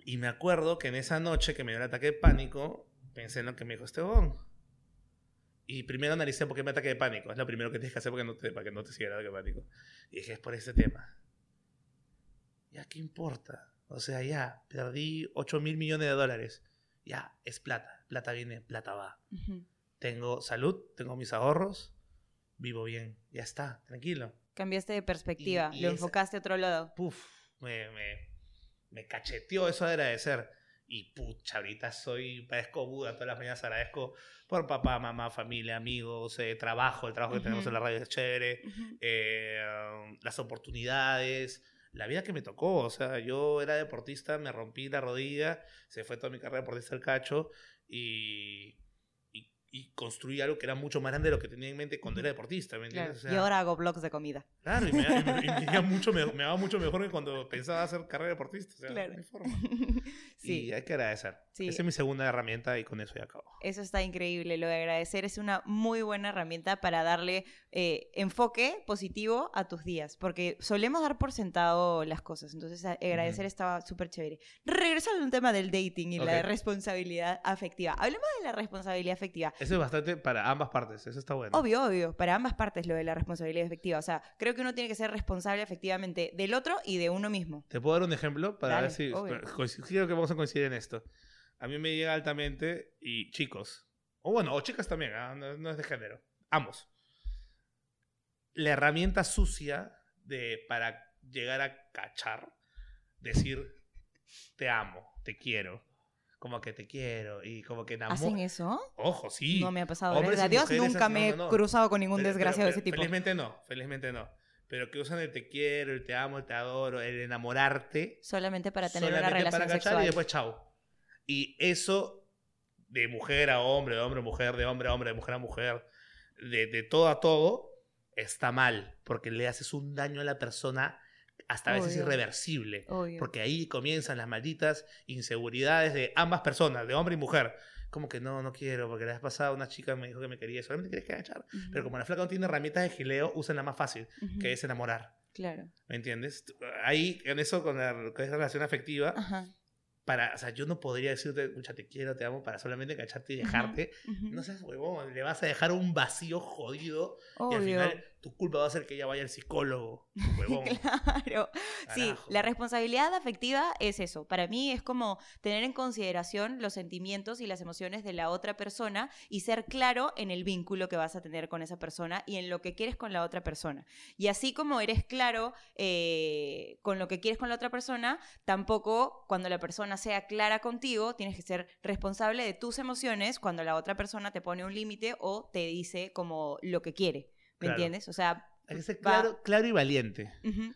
Y me acuerdo que en esa noche que me dio el ataque de pánico, pensé en lo que me dijo Esteban. Y primero analicé por qué me ataque de pánico. Es lo primero que tienes que hacer porque no te, para que no te siga el ataque de pánico. Y dije, es por ese tema ya, ¿qué importa? O sea, ya, perdí 8 mil millones de dólares. Ya, es plata. Plata viene, plata va. Tengo salud, tengo mis ahorros, vivo bien. Ya está, tranquilo. Cambiaste de perspectiva, lo enfocaste a otro lado. Puf, me, me, me cacheteó eso de agradecer. Y pucha, ahorita soy, parezco Buda, todas las mañanas agradezco por papá, mamá, familia, amigos, eh, trabajo, el trabajo que tenemos en la radio es chévere, eh, las oportunidades, la vida que me tocó. O sea, yo era deportista, me rompí la rodilla, se fue toda mi carrera deportista al cacho y y construí algo que era mucho más grande de lo que tenía en mente cuando era deportista. ¿me entiendes? y ahora hago blogs de comida. Claro, y me, me, mucho, me, me, mucho mejor que cuando pensaba hacer carrera deportista. O sea, claro. hay forma. sí. Y hay que agradecer. Sí. Esa es mi segunda herramienta y con eso ya acabo. Eso está increíble. Lo de agradecer es una muy buena herramienta para darle eh, enfoque positivo a tus días. Porque solemos dar por sentado las cosas. Entonces, agradecer estaba súper chévere. Regresando al tema del dating y la responsabilidad afectiva. Hablemos de la responsabilidad afectiva. Eso es bastante para ambas partes, eso está bueno. Obvio, obvio, para ambas partes lo de la responsabilidad efectiva. O sea, creo que uno tiene que ser responsable efectivamente del otro y de uno mismo. ¿Te puedo dar un ejemplo para ver si creo que vamos a coincidir en esto? A mí me llega altamente y chicos, o bueno, o chicas también, ¿ah? no, es de género, ambos. La herramienta sucia de para llegar a cachar, decir te amo, te quiero como que te quiero y como que enamoro. ¿Hacen eso? Ojo, sí. No me ha pasado. Hombres a Dios nunca me he cruzado con ningún desgraciado de ese tipo. Felizmente no, felizmente no. Pero que usan el te quiero, el te amo, el te adoro, el enamorarte. Solamente para tener una relación para sexual. y después chau. Y eso de mujer a hombre, de hombre a mujer, de hombre a hombre, de mujer a mujer, de, de todo a todo, está mal. Porque le haces un daño a la persona hasta a veces irreversible. Porque ahí comienzan las malditas inseguridades de ambas personas, de hombre y mujer. Como que no, no quiero, porque la vez pasada una chica me dijo que me quería, solamente quieres que agachar. Pero como la flaca no tiene herramientas de gileo, usan la más fácil, que es enamorar. Claro. ¿Me entiendes? Ahí, en eso, con la, con esa relación afectiva, para, o sea, yo no podría decirte, mucha te quiero, te amo, para solamente cacharte y dejarte. No seas huevón, le vas a dejar un vacío jodido y al final tu culpa va a ser que ella vaya al psicólogo. Huevón. claro. Sí, la responsabilidad afectiva es eso. Para mí es como tener en consideración los sentimientos y las emociones de la otra persona y ser claro en el vínculo que vas a tener con esa persona y en lo que quieres con la otra persona. Y así como eres claro eh, con lo que quieres con la otra persona, tampoco cuando la persona sea clara contigo, tienes que ser responsable de tus emociones cuando la otra persona te pone un límite o te dice como lo que quiere. ¿Me entiendes? O sea, hay que ser claro, claro y valiente.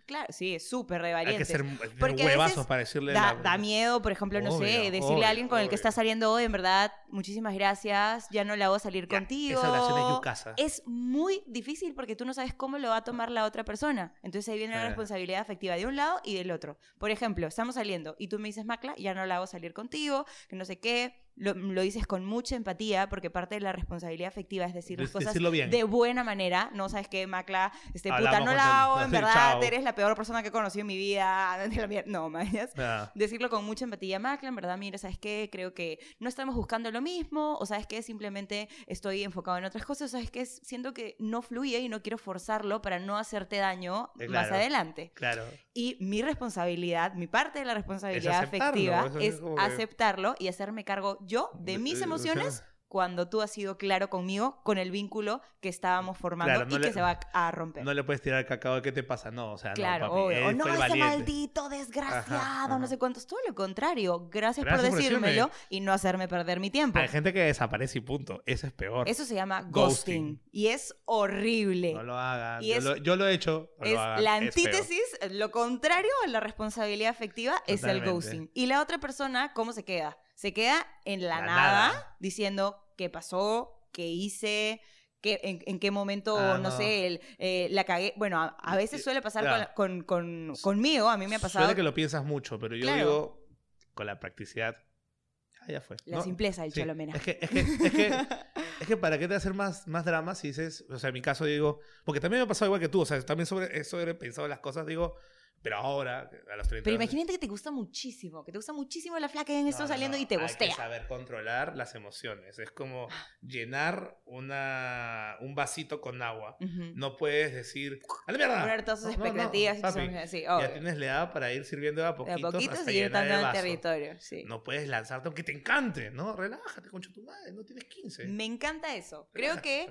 claro, sí, es súper valiente. Hay que ser Porque huevazos para decirle. Da, da, miedo, por ejemplo, no sé, decirle a alguien con el que estás saliendo hoy, en verdad, muchísimas gracias, ya no la hago salir contigo. Esa es yucasa. Es muy difícil porque tú no sabes cómo lo va a tomar la otra persona. Entonces ahí viene la responsabilidad afectiva de un lado y del otro. Por ejemplo, estamos saliendo y tú me dices, Macla, ya no la hago salir contigo, que no sé qué lo, dices con mucha empatía, porque parte de la responsabilidad afectiva es decir las cosas de buena manera. No sabes qué, Macla, este, puta, no la hago, en verdad, eres la peor persona que he conocido en mi vida. No, mayas. Decirlo con mucha empatía, Macla, en verdad, mira, ¿sabes qué? Creo que no estamos buscando lo mismo, o ¿sabes qué? Simplemente estoy enfocado en otras cosas, ¿sabes qué? Siento que no fluye y no quiero forzarlo para no hacerte daño eh, más adelante. Claro. Y mi responsabilidad, mi parte de la responsabilidad afectiva es, aceptarlo y hacerme cargo yo de mis emociones cuando tú has sido claro conmigo con el vínculo que estábamos formando y que se va a romper. No le puedes tirar cacao de qué te pasa, no, o sea, claro, no, o no, ese maldito desgraciado, no sé cuántos, todo lo contrario. Gracias, por decírmelo y no hacerme perder mi tiempo. Hay gente que desaparece y punto, eso es peor. Eso se llama ghosting, y es horrible. No lo hagan, yo, lo, he hecho. es la antítesis, lo contrario a la responsabilidad afectiva es el ghosting. Y la otra persona, ¿cómo se queda? Se queda en la, nada, diciendo qué pasó, qué hice, qué, en, qué momento, ah, no, sé, eh, la cagué. Bueno, a, veces suele pasar con, conmigo, a mí me ha pasado. Suele que lo piensas mucho, pero yo digo, con la practicidad, ah, ya fue. La simpleza del sí. Es que, es, que, es, que, es que para qué te hacer más, más drama si dices, o sea, en mi caso digo, porque también me ha pasado igual que tú, o sea, también sobre, sobre pensado las cosas, digo, pero ahora, a los 30 Pero imagínate que te gusta muchísimo, que te gusta muchísimo la flaca en esto saliendo y te gustea. Hay que saber controlar las emociones. Es como llenar una, un vasito con agua. No puedes decir, ¡a la mierda! Poner todas sus expectativas y Ya tienes la edad para ir sirviendo a poquitos, a poquitos y ir el territorio. Sí. No puedes lanzarte aunque te encante, ¿no? Relájate, concha tu madre, no tienes 15. Me encanta eso. Creo que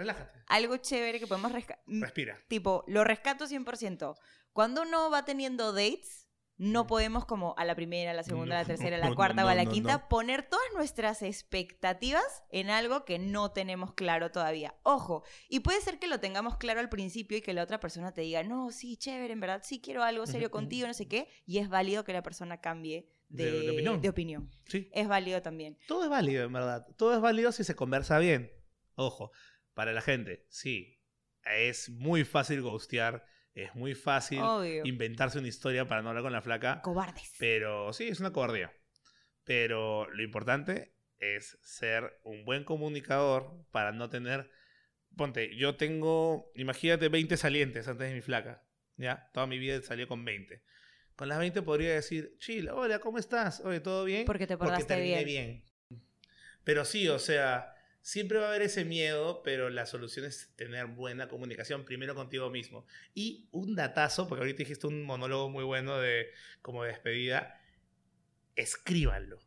algo chévere que podemos rescatar. Respira. Tipo, lo rescato 100%. Cuando uno va teniendo dates, no podemos como a la primera, a la segunda, a la tercera, a la cuarta o a la quinta poner todas nuestras expectativas en algo que no tenemos claro todavía. Ojo, y puede ser que lo tengamos claro al principio y que la otra persona te diga, no, sí, chévere, en verdad, sí quiero algo serio contigo, no sé qué, y es válido que la persona cambie de, opinión. Sí. Es válido también. Todo es válido, en verdad. Todo es válido si se conversa bien. Ojo, para la gente, sí, es muy fácil ghostear es muy fácil inventarse una historia para no hablar con la flaca. Cobardes. Pero sí, es una cobardía. Pero lo importante es ser un buen comunicador para no tener... Ponte, yo tengo, imagínate, 20 salientes antes de mi flaca. ¿Ya? Toda mi vida salió con 20. Con las 20 podría decir, chile, hola, ¿cómo estás? Oye, ¿todo bien? Porque te portaste Porque bien. bien. Pero sí, o sea, Siempre va a haber ese miedo, pero la solución es tener buena comunicación primero contigo mismo. Y un datazo, porque ahorita dijiste un monólogo muy bueno de como despedida, escríbanlo.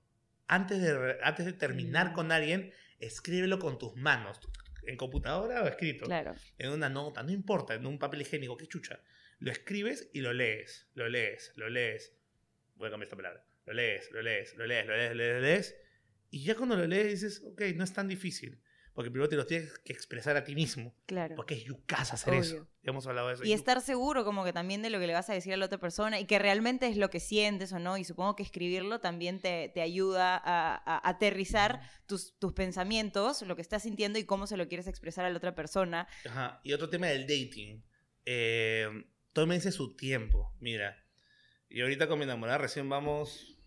Antes de, antes de terminar mm. con alguien, escríbelo con tus manos. En computadora o escrito. Claro. En una nota, no importa, en un papel higiénico, qué chucha. Lo escribes y lo lees, lo lees, lo lees. Voy a cambiar esta palabra. Lo lees, lo lees, lo lees, lo lees, lo lees, lo lees y ya cuando lo lees dices, ok, no es tan difícil. Porque primero te lo tienes que expresar a ti mismo. Claro. Porque es yucas hacer eso. Ya hemos hablado de eso. Y estar seguro como que también de lo que le vas a decir a la otra persona y que realmente es lo que sientes o no. Y supongo que escribirlo también te, te ayuda a, aterrizar tus, tus, pensamientos, lo que estás sintiendo y cómo se lo quieres expresar a la otra persona. Ajá. Y otro tema del dating. Eh, tómense su tiempo. Mira. Y ahorita con mi enamorada recién vamos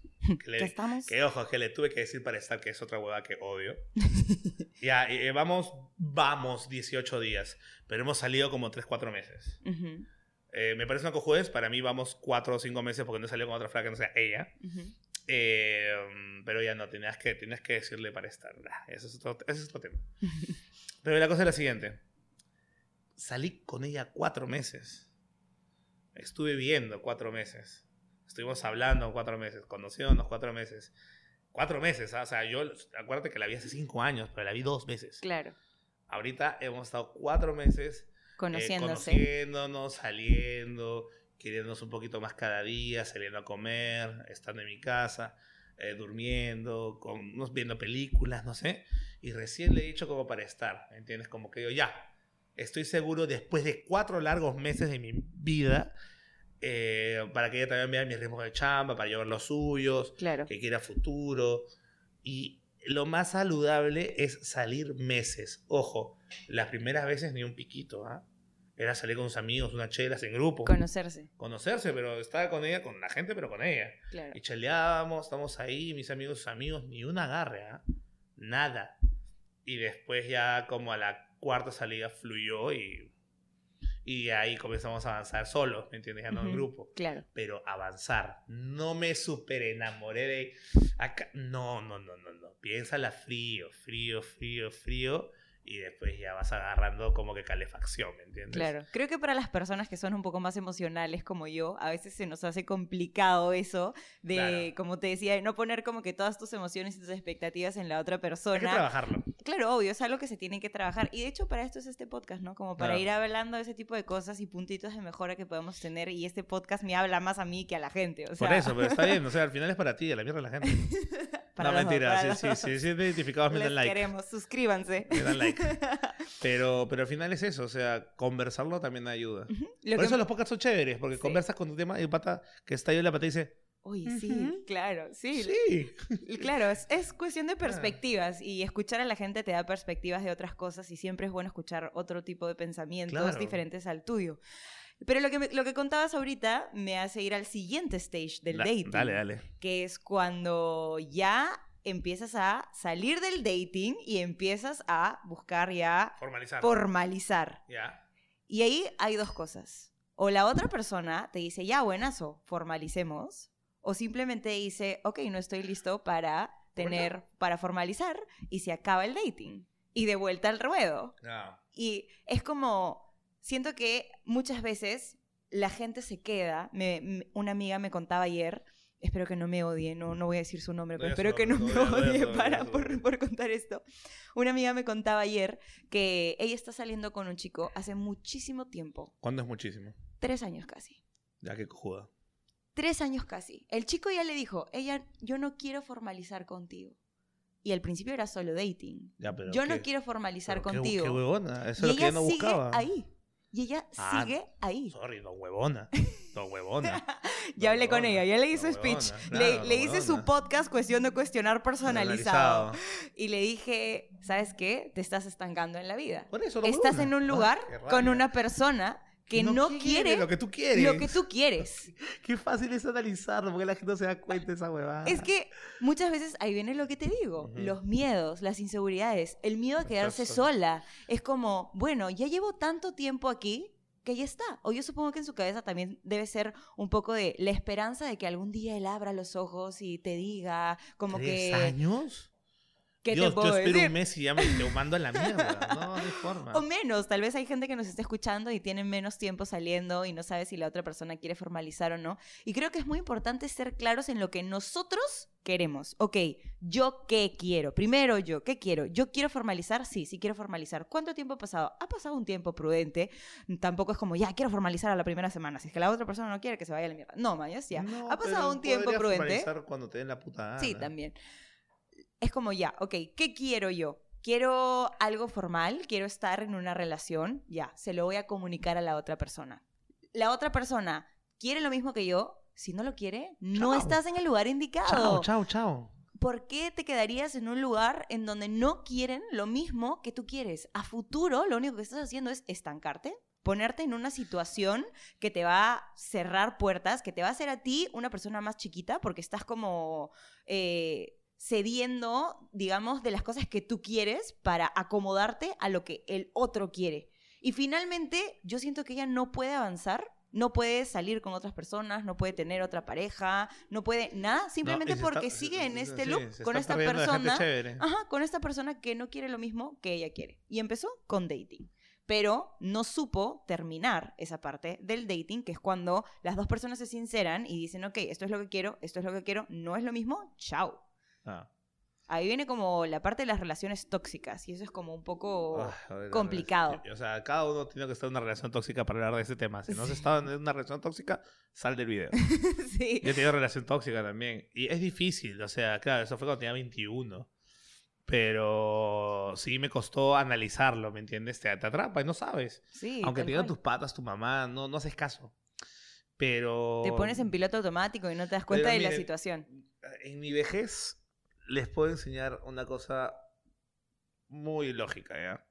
que, le, estamos? que ojo, que le tuve que decir para estar, que es otra hueá que odio. ya, eh, vamos, vamos 18 días, pero hemos salido como 3, 4 meses. Eh, me parece una cojudez, para mí vamos 4 o 5 meses porque no salió con otra flaca que no sea ella. Eh, pero ya no, tenías que, tenías que decirle para estar. Ese es otro, ese es otro tema. pero la cosa es la siguiente. Salí con ella 4 meses. Estuve viendo 4 meses. Estuvimos hablando cuatro meses, conociéndonos cuatro meses. Cuatro meses, ¿ah? o sea, yo, acuérdate que la vi hace cinco años, pero la vi dos veces. Claro. Ahorita hemos estado cuatro meses eh, conociéndose. conociéndonos, saliendo, queriéndonos un poquito más cada día, saliendo a comer, estando en mi casa, eh, durmiendo, con, viendo películas, no sé. Y recién le he dicho como para estar, ¿entiendes? Como que yo ya, estoy seguro después de cuatro largos meses de mi vida eh, para que ella también vea mis ritmos de chamba, para llevar los suyos, que quiera futuro. Y lo más saludable es salir meses. Ojo, las primeras veces ni un piquito, ¿ah? Era salir con sus amigos, unas chelas en grupo. Conocerse. Conocerse, pero estaba con ella, con la gente, pero con ella. Y chaleábamos, estamos ahí, mis amigos, sus amigos, ni un agarre, ¿ah? nada. Y después ya como a la cuarta salida fluyó y y ahí comenzamos a avanzar solo, ¿me entiendes? Ya no en grupo. Claro. Pero avanzar. No me super enamoré de acá. No, no, no, no, no. Piénsala frío, frío, frío, frío y después ya vas agarrando como que calefacción, ¿me entiendes? Claro, creo que para las personas que son un poco más emocionales como yo, a veces se nos hace complicado eso de, como te decía, no poner como que todas tus emociones y tus expectativas en la otra persona. Hay que trabajarlo. Claro, obvio, es algo que se tiene que trabajar. Y de hecho para esto es este podcast, ¿no? Como para ir hablando de ese tipo de cosas y puntitos de mejora que podemos tener. Y este podcast me habla más a mí que a la gente. O sea... Por eso, pero está bien, o sea, al final es para ti, a la mierda de la gente. no, mentira, sí, sí, sí, sí, identificados, me dan like. queremos, suscríbanse. Me dan like. pero, pero al final es eso, o sea, conversarlo también ayuda. Por eso los podcasts son chéveres, porque conversas con tu tema y el pata que está ahí en la pata y dice... Uy, sí, claro, sí. Sí. Claro, es, es cuestión de ah. perspectivas y escuchar a la gente te da perspectivas de otras cosas y siempre es bueno escuchar otro tipo de pensamientos diferentes al tuyo. Pero lo que, lo que contabas ahorita me hace ir al siguiente stage del dating. Dale, dale. Que es cuando ya empiezas a salir del dating y empiezas a buscar ya formalizar. formalizar. Ya. Y ahí hay dos cosas. O la otra persona te dice, ya, buenazo, formalicemos. O simplemente dice, ok, no estoy listo para tener, para formalizar y se acaba el dating. Y de vuelta al ruedo. Y es como, siento que muchas veces la gente se queda. una amiga me contaba ayer espero que no me odie, no, no voy a decir su nombre, pero espero que no me odie para, por, por, contar esto. Una amiga me contaba ayer que ella está saliendo con un chico hace muchísimo tiempo. ¿Cuándo es muchísimo? Tres años casi. Ya que cojuda. Tres años casi. El chico ya le dijo, ella, yo no quiero formalizar contigo. Y al principio era solo dating. yo no quiero formalizar contigo. Qué, huevona, eso es lo que ella no buscaba. ahí. Y ella ah, sigue ahí. Sorry, no huevona. No huevona. ya hablé con ella, ya le hice speech. le, hice su podcast Cuestión de Cuestionar personalizado. Y le dije, ¿sabes qué? Te estás estancando en la vida. Por eso, Estás en un lugar con una persona que no, quiere, lo que tú quieres. Lo que tú quieres. Qué fácil es analizarlo porque la gente no se da cuenta de esa huevada. Es que muchas veces ahí viene lo que te digo, los miedos, las inseguridades, el miedo a quedarse sola. Es como, bueno, ya llevo tanto tiempo aquí que ya está. O yo supongo que en su cabeza también debe ser un poco de la esperanza de que algún día él abra los ojos y te diga como ¿Tres que... años? ¿Qué Dios, yo espero un mes y ya me te mando a la mierda. No, de forma. O menos. Tal vez hay gente que nos está escuchando y tiene menos tiempo saliendo y no sabe si la otra persona quiere formalizar o no. Y creo que es muy importante ser claros en lo que nosotros queremos. Ok, ¿yo qué quiero? Primero yo, ¿qué quiero? ¿Yo quiero formalizar? Sí, sí quiero formalizar. ¿Cuánto tiempo ha pasado? Ha pasado un tiempo prudente. Tampoco es como, ya, quiero formalizar a la primera semana. Si es que la otra persona no quiere, que se vaya a la mierda. No, Mayas, ya. ha pasado un tiempo prudente. formalizar cuando te den la puta Sí, también es como ya, ok, ¿qué quiero yo? Quiero algo formal, quiero estar en una relación, ya, se lo voy a comunicar a la otra persona. La otra persona quiere lo mismo que yo, si no lo quiere, no estás en el lugar indicado. Chao, chao, chao. ¿Por qué te quedarías en un lugar en donde no quieren lo mismo que tú quieres? A futuro, lo único que estás haciendo es estancarte, ponerte en una situación que te va a cerrar puertas, que te va a hacer a ti una persona más chiquita, porque estás como eh, cediendo, digamos, de las cosas que tú quieres para acomodarte a lo que el otro quiere. Y finalmente, yo siento que ella no puede avanzar, no puede salir con otras personas, no puede tener otra pareja, no puede nada, simplemente porque sigue en este loop con esta persona, ajá, con esta persona que no quiere lo mismo que ella quiere. Y empezó con dating pero no supo terminar esa parte del dating, que es cuando las dos personas se sinceran y dicen, ok, esto es lo que quiero, esto es lo que quiero, no es lo mismo, chao. Ah. Ahí viene como la parte de las relaciones tóxicas y eso es como un poco ah, complicado. O sea, cada uno tiene que estar en una relación tóxica para hablar de ese tema. Si no has estado en una relación tóxica, sal del video. sí. Yo he tenido relación tóxica también. Y es difícil, o sea, claro, eso fue cuando tenía 21. Pero sí me costó analizarlo, ¿me entiendes? Te, atrapa y no sabes. Sí, Aunque te digan tus patas, tu mamá, no, no haces caso. Pero... Te pones en piloto automático y no te das cuenta de la situación. En mi vejez les puedo enseñar una cosa muy lógica, ¿ya?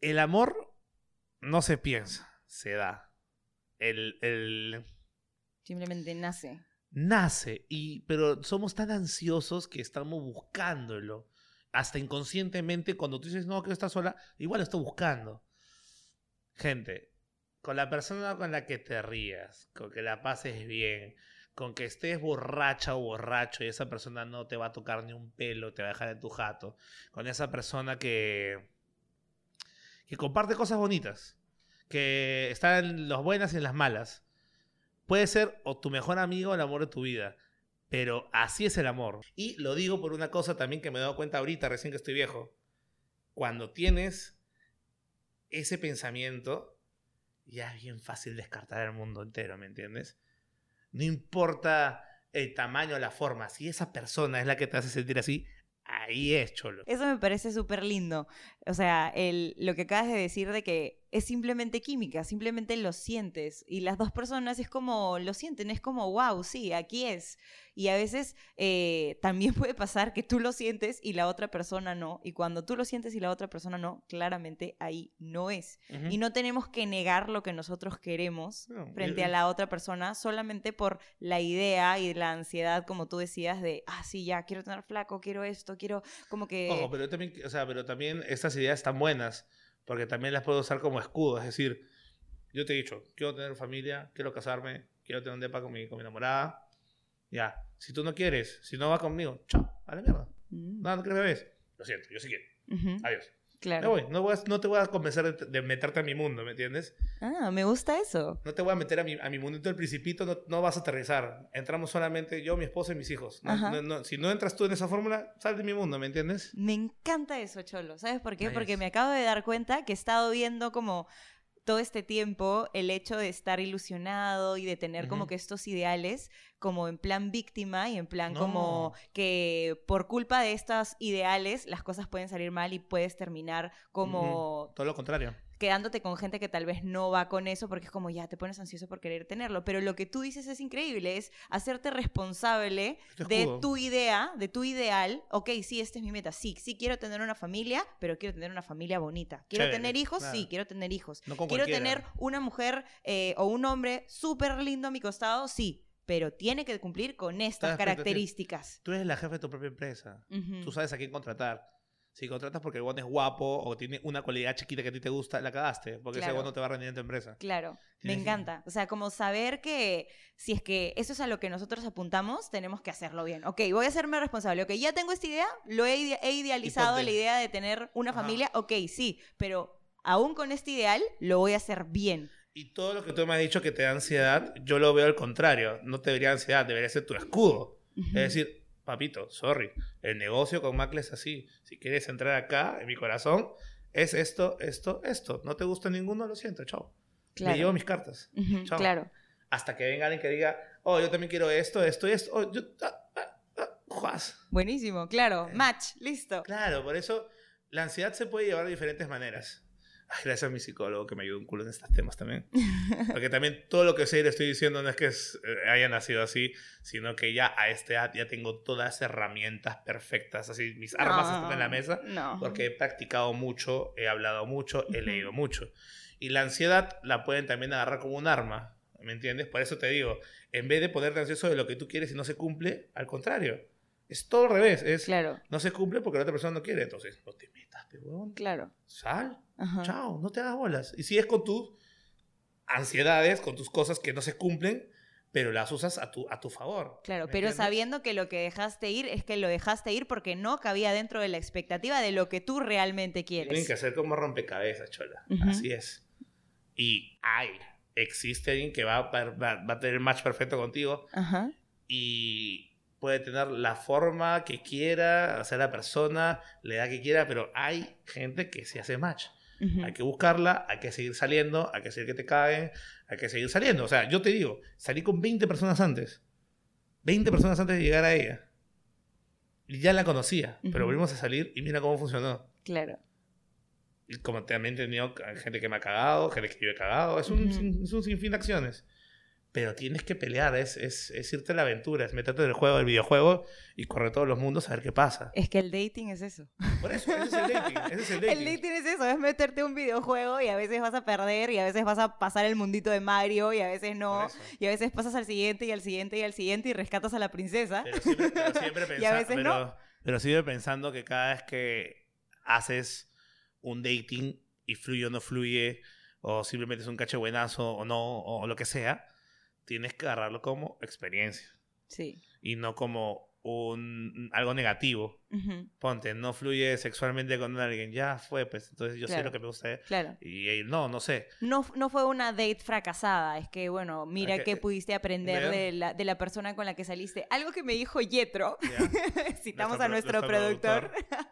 El amor no se piensa, se da. El, Simplemente nace. nace, y, pero somos tan ansiosos que estamos buscándolo. Hasta inconscientemente, cuando tú dices, no, que estás sola, igual estoy buscando. Gente, con la persona con la que te rías, con que la pases bien, con que estés borracha o borracho y esa persona no te va a tocar ni un pelo, te va a dejar en tu jato, con esa persona que, que comparte cosas bonitas, que está en las buenas y en las malas, puede ser o tu mejor amigo o el amor de tu vida. Pero así es el amor. Y lo digo por una cosa también que me he dado cuenta ahorita, recién que estoy viejo. Cuando tienes ese pensamiento, ya es bien fácil descartar el mundo entero, ¿me entiendes? No importa el tamaño la forma, si esa persona es la que te hace sentir así, ahí es, cholo. Eso me parece súper lindo. O sea, el, lo que acabas de decir de que es simplemente química, simplemente lo sientes. Y las dos personas es como, lo sienten, es como, wow, sí, aquí es. Y a veces eh, también puede pasar que tú lo sientes y la otra persona no. Y cuando tú lo sientes y la otra persona no, claramente ahí no es. Y no tenemos que negar lo que nosotros queremos frente a la otra persona solamente por la idea y la ansiedad, como tú decías, de, ah, sí, ya, quiero tener flaco, quiero esto, quiero como que... Ojo, pero también, o sea, pero también estas ideas están buenas porque también las puedo usar como escudo. Es decir, yo te he dicho, quiero tener familia, quiero casarme, quiero tener un depa con mi, con mi enamorada. Ya, si tú no quieres, si no vas conmigo, chao, a la mierda. Mm. No, no crees bebés. Lo siento, yo sí quiero. Adiós. Claro. voy. No, no, te voy a convencer de, meterte a mi mundo, ¿me entiendes? Ah, me gusta eso. No te voy a meter a mi, a mi mundito del principito, no, no, vas a aterrizar. Entramos solamente yo, mi esposa y mis hijos. si no entras tú en esa fórmula, sal de mi mundo, ¿me entiendes? Me encanta eso, Cholo. ¿Sabes por qué? Porque me acabo de dar cuenta que he estado viendo como todo este tiempo el hecho de estar ilusionado y de tener como que estos ideales como en plan víctima y en plan como que por culpa de estos ideales las cosas pueden salir mal y puedes terminar como... Todo lo contrario quedándote con gente que tal vez no va con eso porque es como ya te pones ansioso por querer tenerlo. Pero lo que tú dices es increíble, es hacerte responsable de tu idea, de tu ideal. Ok, sí, esta es mi meta. Sí, sí quiero tener una familia, pero quiero tener una familia bonita. Quiero tener hijos, sí, quiero tener hijos. quiero tener una mujer eh, o un hombre súper lindo a mi costado, sí pero tiene que cumplir con estas características. Tú eres la jefe de tu propia empresa. Tú sabes a quién contratar. Si contratas porque el guano es guapo o tiene una cualidad chiquita que a ti te gusta, la cagaste, porque ese guano te va a rendir en tu empresa. Claro, me encanta. O sea, como saber que si es que eso es a lo que nosotros apuntamos, tenemos que hacerlo bien. Ok, voy a hacerme responsable. Ok, ya tengo esta idea, lo he, idealizado, la idea de tener una familia. Ok, sí, pero aún con este ideal, lo voy a hacer bien. Y todo lo que tú me has dicho que te da ansiedad, yo lo veo al contrario. No te debería ansiedad, debería ser tu escudo. Es decir, papito, sorry, el negocio con Macle es así. Si quieres entrar acá, en mi corazón, es esto, esto, esto. No te gusta ninguno, lo siento, chao. Claro. Me llevo mis cartas. chao. Claro. Hasta que venga alguien que diga, oh, yo también quiero esto, esto y esto. Oh, yo, ah, ah, ah, Buenísimo, claro. Eh. Match, listo. Claro, por eso la ansiedad se puede llevar de diferentes maneras gracias a mi psicólogo que me ayudó un culo en estos temas también. Porque también todo lo que sé y le estoy diciendo no es que eh, haya nacido así, sino que ya a este edad ya tengo todas las herramientas perfectas, así mis armas están en la mesa, porque he practicado mucho, he hablado mucho, he leído mucho. Y la ansiedad la pueden también agarrar como un arma, ¿me entiendes? Por eso te digo, en vez de ponerte ansioso de lo que tú quieres y no se cumple, al contrario. Es todo al revés. Es, claro. No se cumple porque la otra persona no quiere. Entonces, no te metas, weón. Claro. Sal. Chao, no te hagas bolas. Y si es con tus ansiedades, con tus cosas que no se cumplen, pero las usas a tu, a tu favor. Claro, pero sabiendo que lo que dejaste ir es que lo dejaste ir porque no cabía dentro de la expectativa de lo que tú realmente quieres. Tienen que hacer como rompecabezas, chola. Así es. Y hay, existe alguien que va, va, va, a tener el match perfecto contigo. Y puede tener la forma que quiera, hacer la persona, la edad que quiera, pero hay gente que se hace match. Hay que buscarla, hay que seguir saliendo, hay que seguir que te caguen, hay que seguir saliendo. O sea, yo te digo, salí con 20 personas antes. 20 personas antes de llegar a ella. Y ya la conocía, pero volvimos a salir y mira cómo funcionó. Claro. Y como también he tenido gente que me ha cagado, gente que yo he cagado. Es un, es un sinfín de acciones. Pero tienes que pelear, es, es, es, irte a la aventura, es meterte en el juego, del videojuego y correr todos los mundos a ver qué pasa. Es que el dating es eso. Por eso, ese es el dating. Ese es el, dating. el dating es eso, es meterte un videojuego y a veces vas a perder y a veces vas a pasar el mundito de Mario y a veces no. Y a veces pasas al siguiente y al siguiente y al siguiente y rescatas a la princesa. Pero siempre, pero siempre pero, pero sigue pensando que cada vez que haces un dating y fluye o no fluye, o simplemente es un cache buenazo o no, o lo que sea, tienes que agarrarlo como experiencia. Sí. Y no como un, algo negativo. Ponte, no fluye sexualmente con alguien, ya fue, pues entonces yo sé lo que me gusta. Claro. Y, no, no sé. No, no fue una date fracasada, es que, bueno, mira qué pudiste aprender de la, de la, persona con la que saliste. Algo que me dijo Yetro, citamos a nuestro, productor,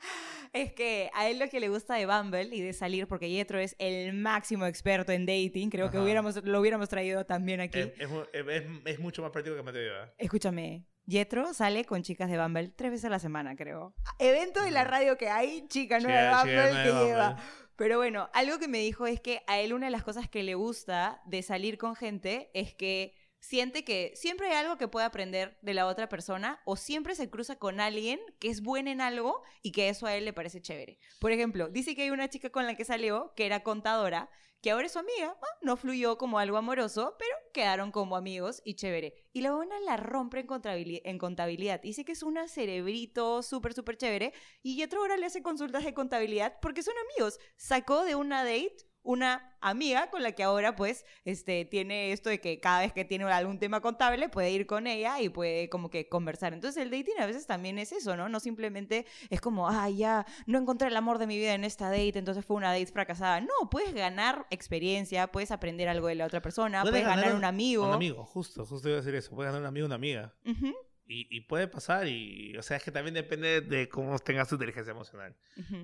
es que a él lo que le gusta de Bumble y de salir, porque Yetro es el máximo experto en dating, creo que hubiéramos, lo hubiéramos traído también aquí. Es, es, es mucho más práctico que Mateo. Escúchame, Yetro sale con chicas de Bumble tres veces a la semana, creo. Evento de la radio que hay, chica nueva de Bumble que lleva. Pero bueno, algo que me dijo es que a él una de las cosas que le gusta de salir con gente es que siente que siempre hay algo que puede aprender de la otra persona o siempre se cruza con alguien que es bueno en algo y que eso a él le parece chévere. Por ejemplo, dice que hay una chica con la que salió que era contadora que ahora es su amiga. no fluyó como algo amoroso, pero quedaron como amigos y chévere. Y la buena la rompe en contabilidad, en contabilidad. Dice que es una cerebrito súper, súper chévere. Y otro ahora le hace consultas de contabilidad porque son amigos. Sacó de una date una amiga con la que ahora pues este tiene esto de que cada vez que tiene algún tema contable puede ir con ella y puede como que conversar. Entonces el dating a veces también es eso, ¿no? No simplemente es como, ah, ya no encontré el amor de mi vida en esta date, entonces fue una date fracasada. No, puedes ganar experiencia, puedes aprender algo de la otra persona, puedes, ganar, un amigo. Un amigo, justo, justo iba a decir eso, puedes ganar un amigo, una amiga. Y, puede pasar, y, o sea, es que también depende de cómo tengas tu inteligencia emocional.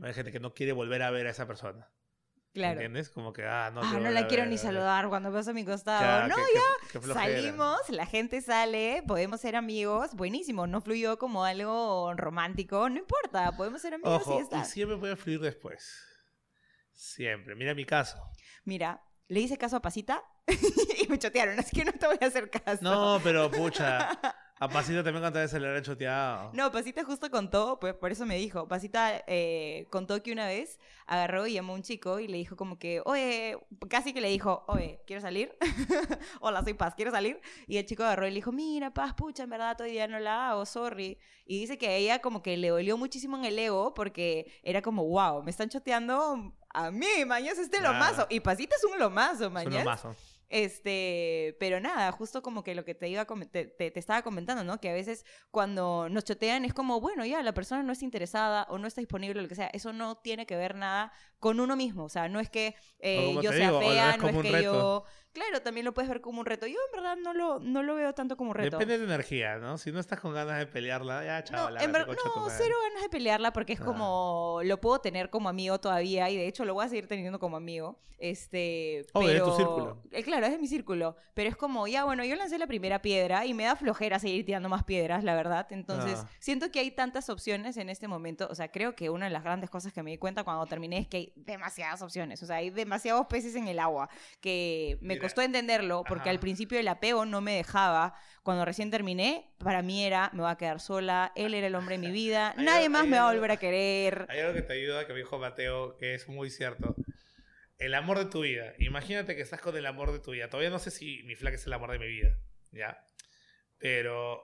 Hay gente que no quiere volver a ver a esa persona. Claro. ¿Entiendes? Como que, ah, no. Ah, no la quiero ni saludar cuando vas a mi costado. no, ya. salimos, la gente sale, podemos ser amigos. Buenísimo. No fluyó como algo romántico. No importa, podemos ser amigos y está. Y siempre puede fluir después. Siempre. Mira mi caso. Mira, le hice caso a Pasita y me chotearon, así que no te voy a hacer caso. No, pero pucha. A Pasita también cuántas veces le habrán choteado. No, Pasita justo contó, pues por eso me dijo. Pasita eh, contó que una vez agarró y llamó a un chico y le dijo como que, oye, casi que le dijo, oye, ¿quieres salir? Hola, soy Paz, ¿quieres salir? Y el chico agarró y le dijo, mira, Paz, pucha, en verdad todavía no la hago, sorry. Y dice que a ella como que le dolió muchísimo en el ego porque era como, wow, me están choteando a mí, mañas, este lomazo. Y Pasita es un lomazo, mañas. Es un lomazo. Este, pero nada, justo como que lo que te iba te, te, estaba comentando, ¿no? Que a veces cuando nos chotean es como, bueno, ya la persona no está interesada o no está disponible, lo que sea. Eso no tiene que ver nada con uno mismo. O sea, no es que eh, yo sea fea, no es que yo Claro, también lo puedes ver como un reto. Yo en verdad no lo, no lo veo tanto como un reto. Depende de energía, ¿no? Si no estás con ganas de pelearla, ya chao. No, en verdad, no cero ganas de pelearla porque es como, lo puedo tener como amigo todavía y de hecho lo voy a seguir teniendo como amigo. Este, oh, pero... es tu círculo. Eh, claro, es de mi círculo. Pero es como, ya bueno, yo lancé la primera piedra y me da flojera seguir tirando más piedras, la verdad. Entonces, ah. siento que hay tantas opciones en este momento. O sea, creo que una de las grandes cosas que me di cuenta cuando terminé es que hay demasiadas opciones. O sea, hay demasiados peces en el agua que me costó entenderlo porque al principio el apego no me dejaba. Cuando recién terminé, para mí era, me voy a quedar sola, él era el hombre de mi vida, nadie más me va a volver a querer. Hay algo que te ayuda, que me dijo Mateo, que es muy cierto. El amor de tu vida. Imagínate que estás con el amor de tu vida. Todavía no sé si mi flaca es el amor de mi vida, ¿ya? Pero,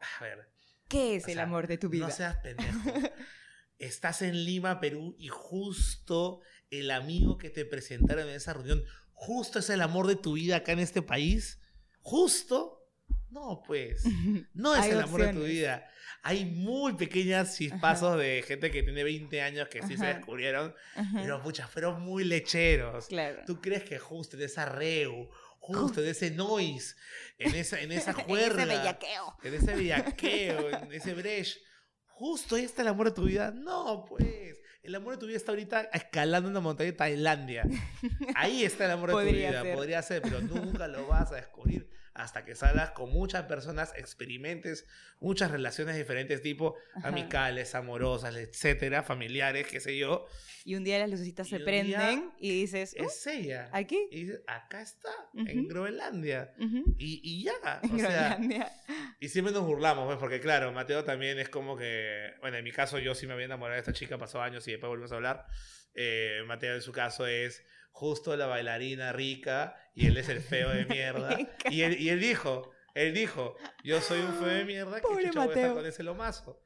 a ver. ¿Qué es el amor de tu vida? No seas pendejo. estás en Lima, Perú, y justo el amigo que te presentaron en esa reunión justo es el amor de tu vida acá en este país, justo, no, pues, no es el amor de tu vida. Hay muy pequeñas chispazos de gente que tiene 20 años que sí se descubrieron, pero muchas fueron muy lecheros. Claro. ¿Tú crees que justo en esa reu, justo en ese noise, en esa, en esa juerga, en ese bellaqueo, en ese bellaqueo, en ese breche, justo ahí está el amor de tu vida? No, pues. El amor de tu vida está ahorita escalando una montaña de Tailandia. Ahí está el amor de tu vida. Podría ser, pero nunca lo vas a descubrir hasta que salgas con muchas personas, experimentes muchas relaciones de diferentes tipos, amicales, amorosas, etcétera, familiares, qué sé yo. Y un día las lucecitas se prenden y dices, es ella. ¿Aquí? Y dices, acá está, en Groenlandia. y, y, ya. En Groenlandia. Y siempre nos burlamos, pues, porque claro, Mateo también es como que, bueno, en mi caso yo sí me había enamorado de esta chica, pasó años y después volvimos a hablar. Eh, Mateo en su caso es justo la bailarina rica y él es el feo de mierda. y, él, y él dijo, él dijo, yo soy un feo de mierda que chucha voy a estar con ese lomazo.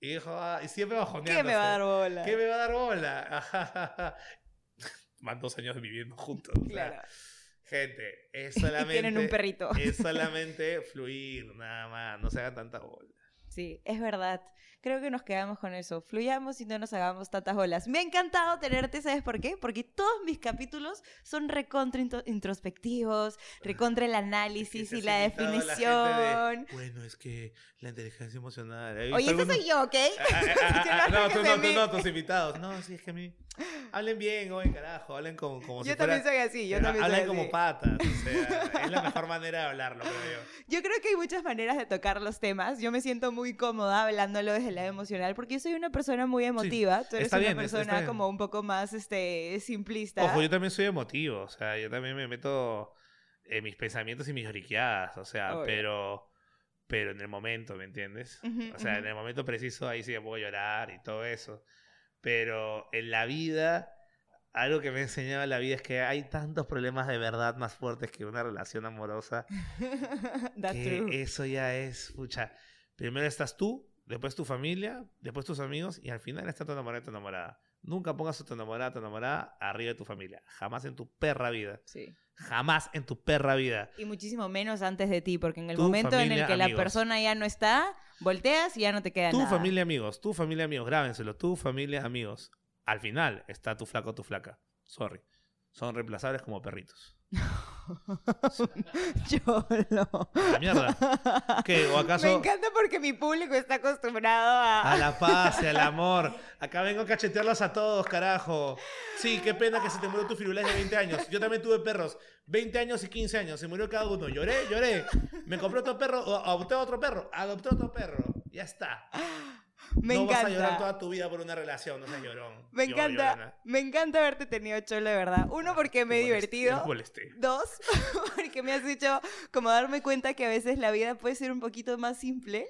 Y dijo, ah, y siempre bajoneando. ¿Qué me va a dar bola? ¿Qué me va a dar bola? Más dos años viviendo juntos. Claro. gente, es solamente. tienen un perrito. es solamente fluir, nada más. No se haga tanta bola. Sí, es verdad creo que nos quedamos con eso. Fluyamos y no nos hagamos tantas olas. Me ha encantado tenerte, ¿sabes por qué? Porque todos mis capítulos son recontra introspectivos, recontra el análisis y la definición. bueno, es que la inteligencia emocional. Oye, ese soy yo, ¿ok? Ah, ah, ah, no, tú no, tú no, tus invitados. No, sí, es que a mí. Hablen bien, oye, carajo, hablen como, como yo también soy así, yo también Hablen soy como patas, o sea, es la mejor manera de hablarlo, creo yo. Yo creo que hay muchas maneras de tocar los temas. Yo me siento muy cómoda hablándolo desde el lado emocional porque yo soy una persona muy emotiva. Tú eres una persona como un poco más este, simplista. Ojo, yo también soy emotivo, o sea, yo también me meto en mis pensamientos y mis oriqueadas, o sea, pero pero en el momento, ¿me entiendes? o sea, en el momento preciso ahí sí me puedo llorar y todo eso. Pero en la vida, algo que me ha enseñado la vida es que hay tantos problemas de verdad más fuertes que una relación amorosa. que eso ya es, pucha. Primero estás tú, después tu familia, después tus amigos y al final está tu enamorada tu enamorada. Nunca pongas a tu enamorada tu enamorada arriba de tu familia. Jamás en tu perra vida. Sí. Jamás en tu perra vida. Y muchísimo menos antes de ti, porque en el momento en el que la persona ya no está, volteas y ya no te queda tu nada. Tu familia, amigos. Tu familia, amigos. Grábenselo. Tu familia, amigos. Al final está tu flaco tu flaca. Sorry. Son reemplazables como perritos. No. La mierda. ¿Qué? ¿O acaso? Me encanta porque mi público está acostumbrado a. A la paz y al amor. Acá vengo a cachetearlos a todos, carajo. Sí, qué pena que se te murió tu firulais de 20 años. Yo también tuve perros. 20 años y 15 años. Se murió cada uno. Lloré, lloré. Me compré otro perro. Adopté otro perro. Adopté otro perro. Ya está. Me no encanta. vas a llorar toda tu vida por una relación, no seas llorón. Me encanta, me encanta haberte tenido cholo, de verdad. Uno, porque me he divertido. Dos, porque me has hecho como darme cuenta que a veces la vida puede ser un poquito más simple.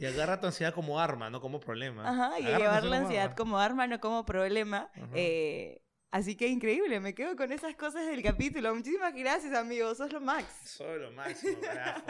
Y agarra tu ansiedad como arma, no como problema. Ajá, y llevar la ansiedad como arma, no como problema. Eh, Así que increíble, me quedo con esas cosas del capítulo. Muchísimas gracias, amigos. Sos lo max. Soy lo máximo, carajo.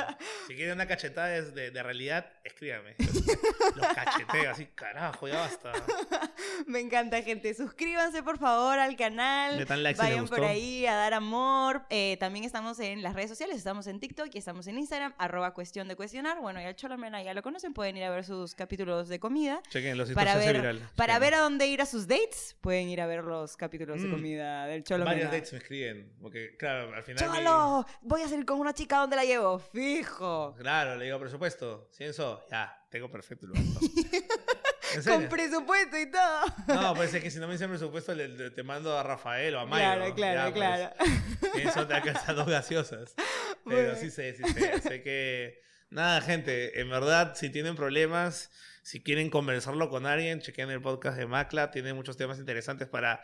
si quieren una cachetada de, de, realidad, escríbame. Los cacheteo, así, carajo, ya basta. me encanta, gente. Suscríbanse, por favor, al canal. Vayan por ahí a dar amor. Eh, también estamos en las redes sociales. Estamos en TikTok y estamos en Instagram, arroba cuestión de cuestionar. Bueno, ya el Cholomena ya lo conocen. Pueden ir a ver sus capítulos de comida. Chequen los para ver, Para ver a dónde ir a sus dates, pueden ir a ver los capítulos de mm. comida del Cholo. Varios dates me escriben, porque claro, al final... ¡Cholo! Voy a salir con una chica, ¿dónde la llevo? Fijo. Claro, le digo presupuesto. Cienzo, ya, tengo perfecto lugar. Con presupuesto y todo. No, pues es que si no me dicen presupuesto, le, te mando a Rafael o a Mayo. Claro, claro, pues. claro. Eso te alcanza dos gaseosas. Pero sí sé, sí sé. sé que. Nada, gente, en verdad, si tienen problemas, si quieren conversarlo con alguien, chequen el podcast de Macla. Tiene muchos temas interesantes para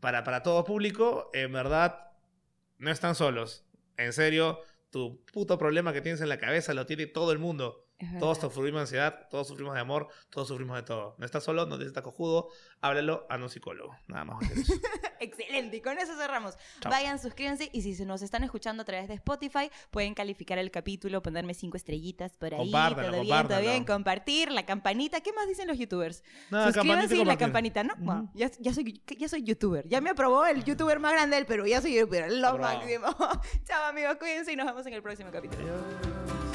para, para todo público, en verdad, no están solos. En serio, tu puto problema que tienes en la cabeza lo tiene todo el mundo. Todos sufrimos de ansiedad, todos sufrimos de amor, todos sufrimos de todo. No estás solo, no necesitas cojudo, háblalo a un psicólogo. Nada más. Excelente, y con eso cerramos. Vayan, suscríbanse y si se nos están escuchando a través de Spotify, pueden calificar el capítulo, ponerme cinco estrellitas por ahí. todo bien, todo bien, compartir, la campanita. ¿Qué más dicen los youtubers? Suscríbanse y la campanita, ¿no? ya, soy, ya soy youtuber. Ya me aprobó el youtuber más grande del Perú. Ya soy youtuber, lo máximo. Chao, amigos, cuídense y nos vemos en el próximo capítulo.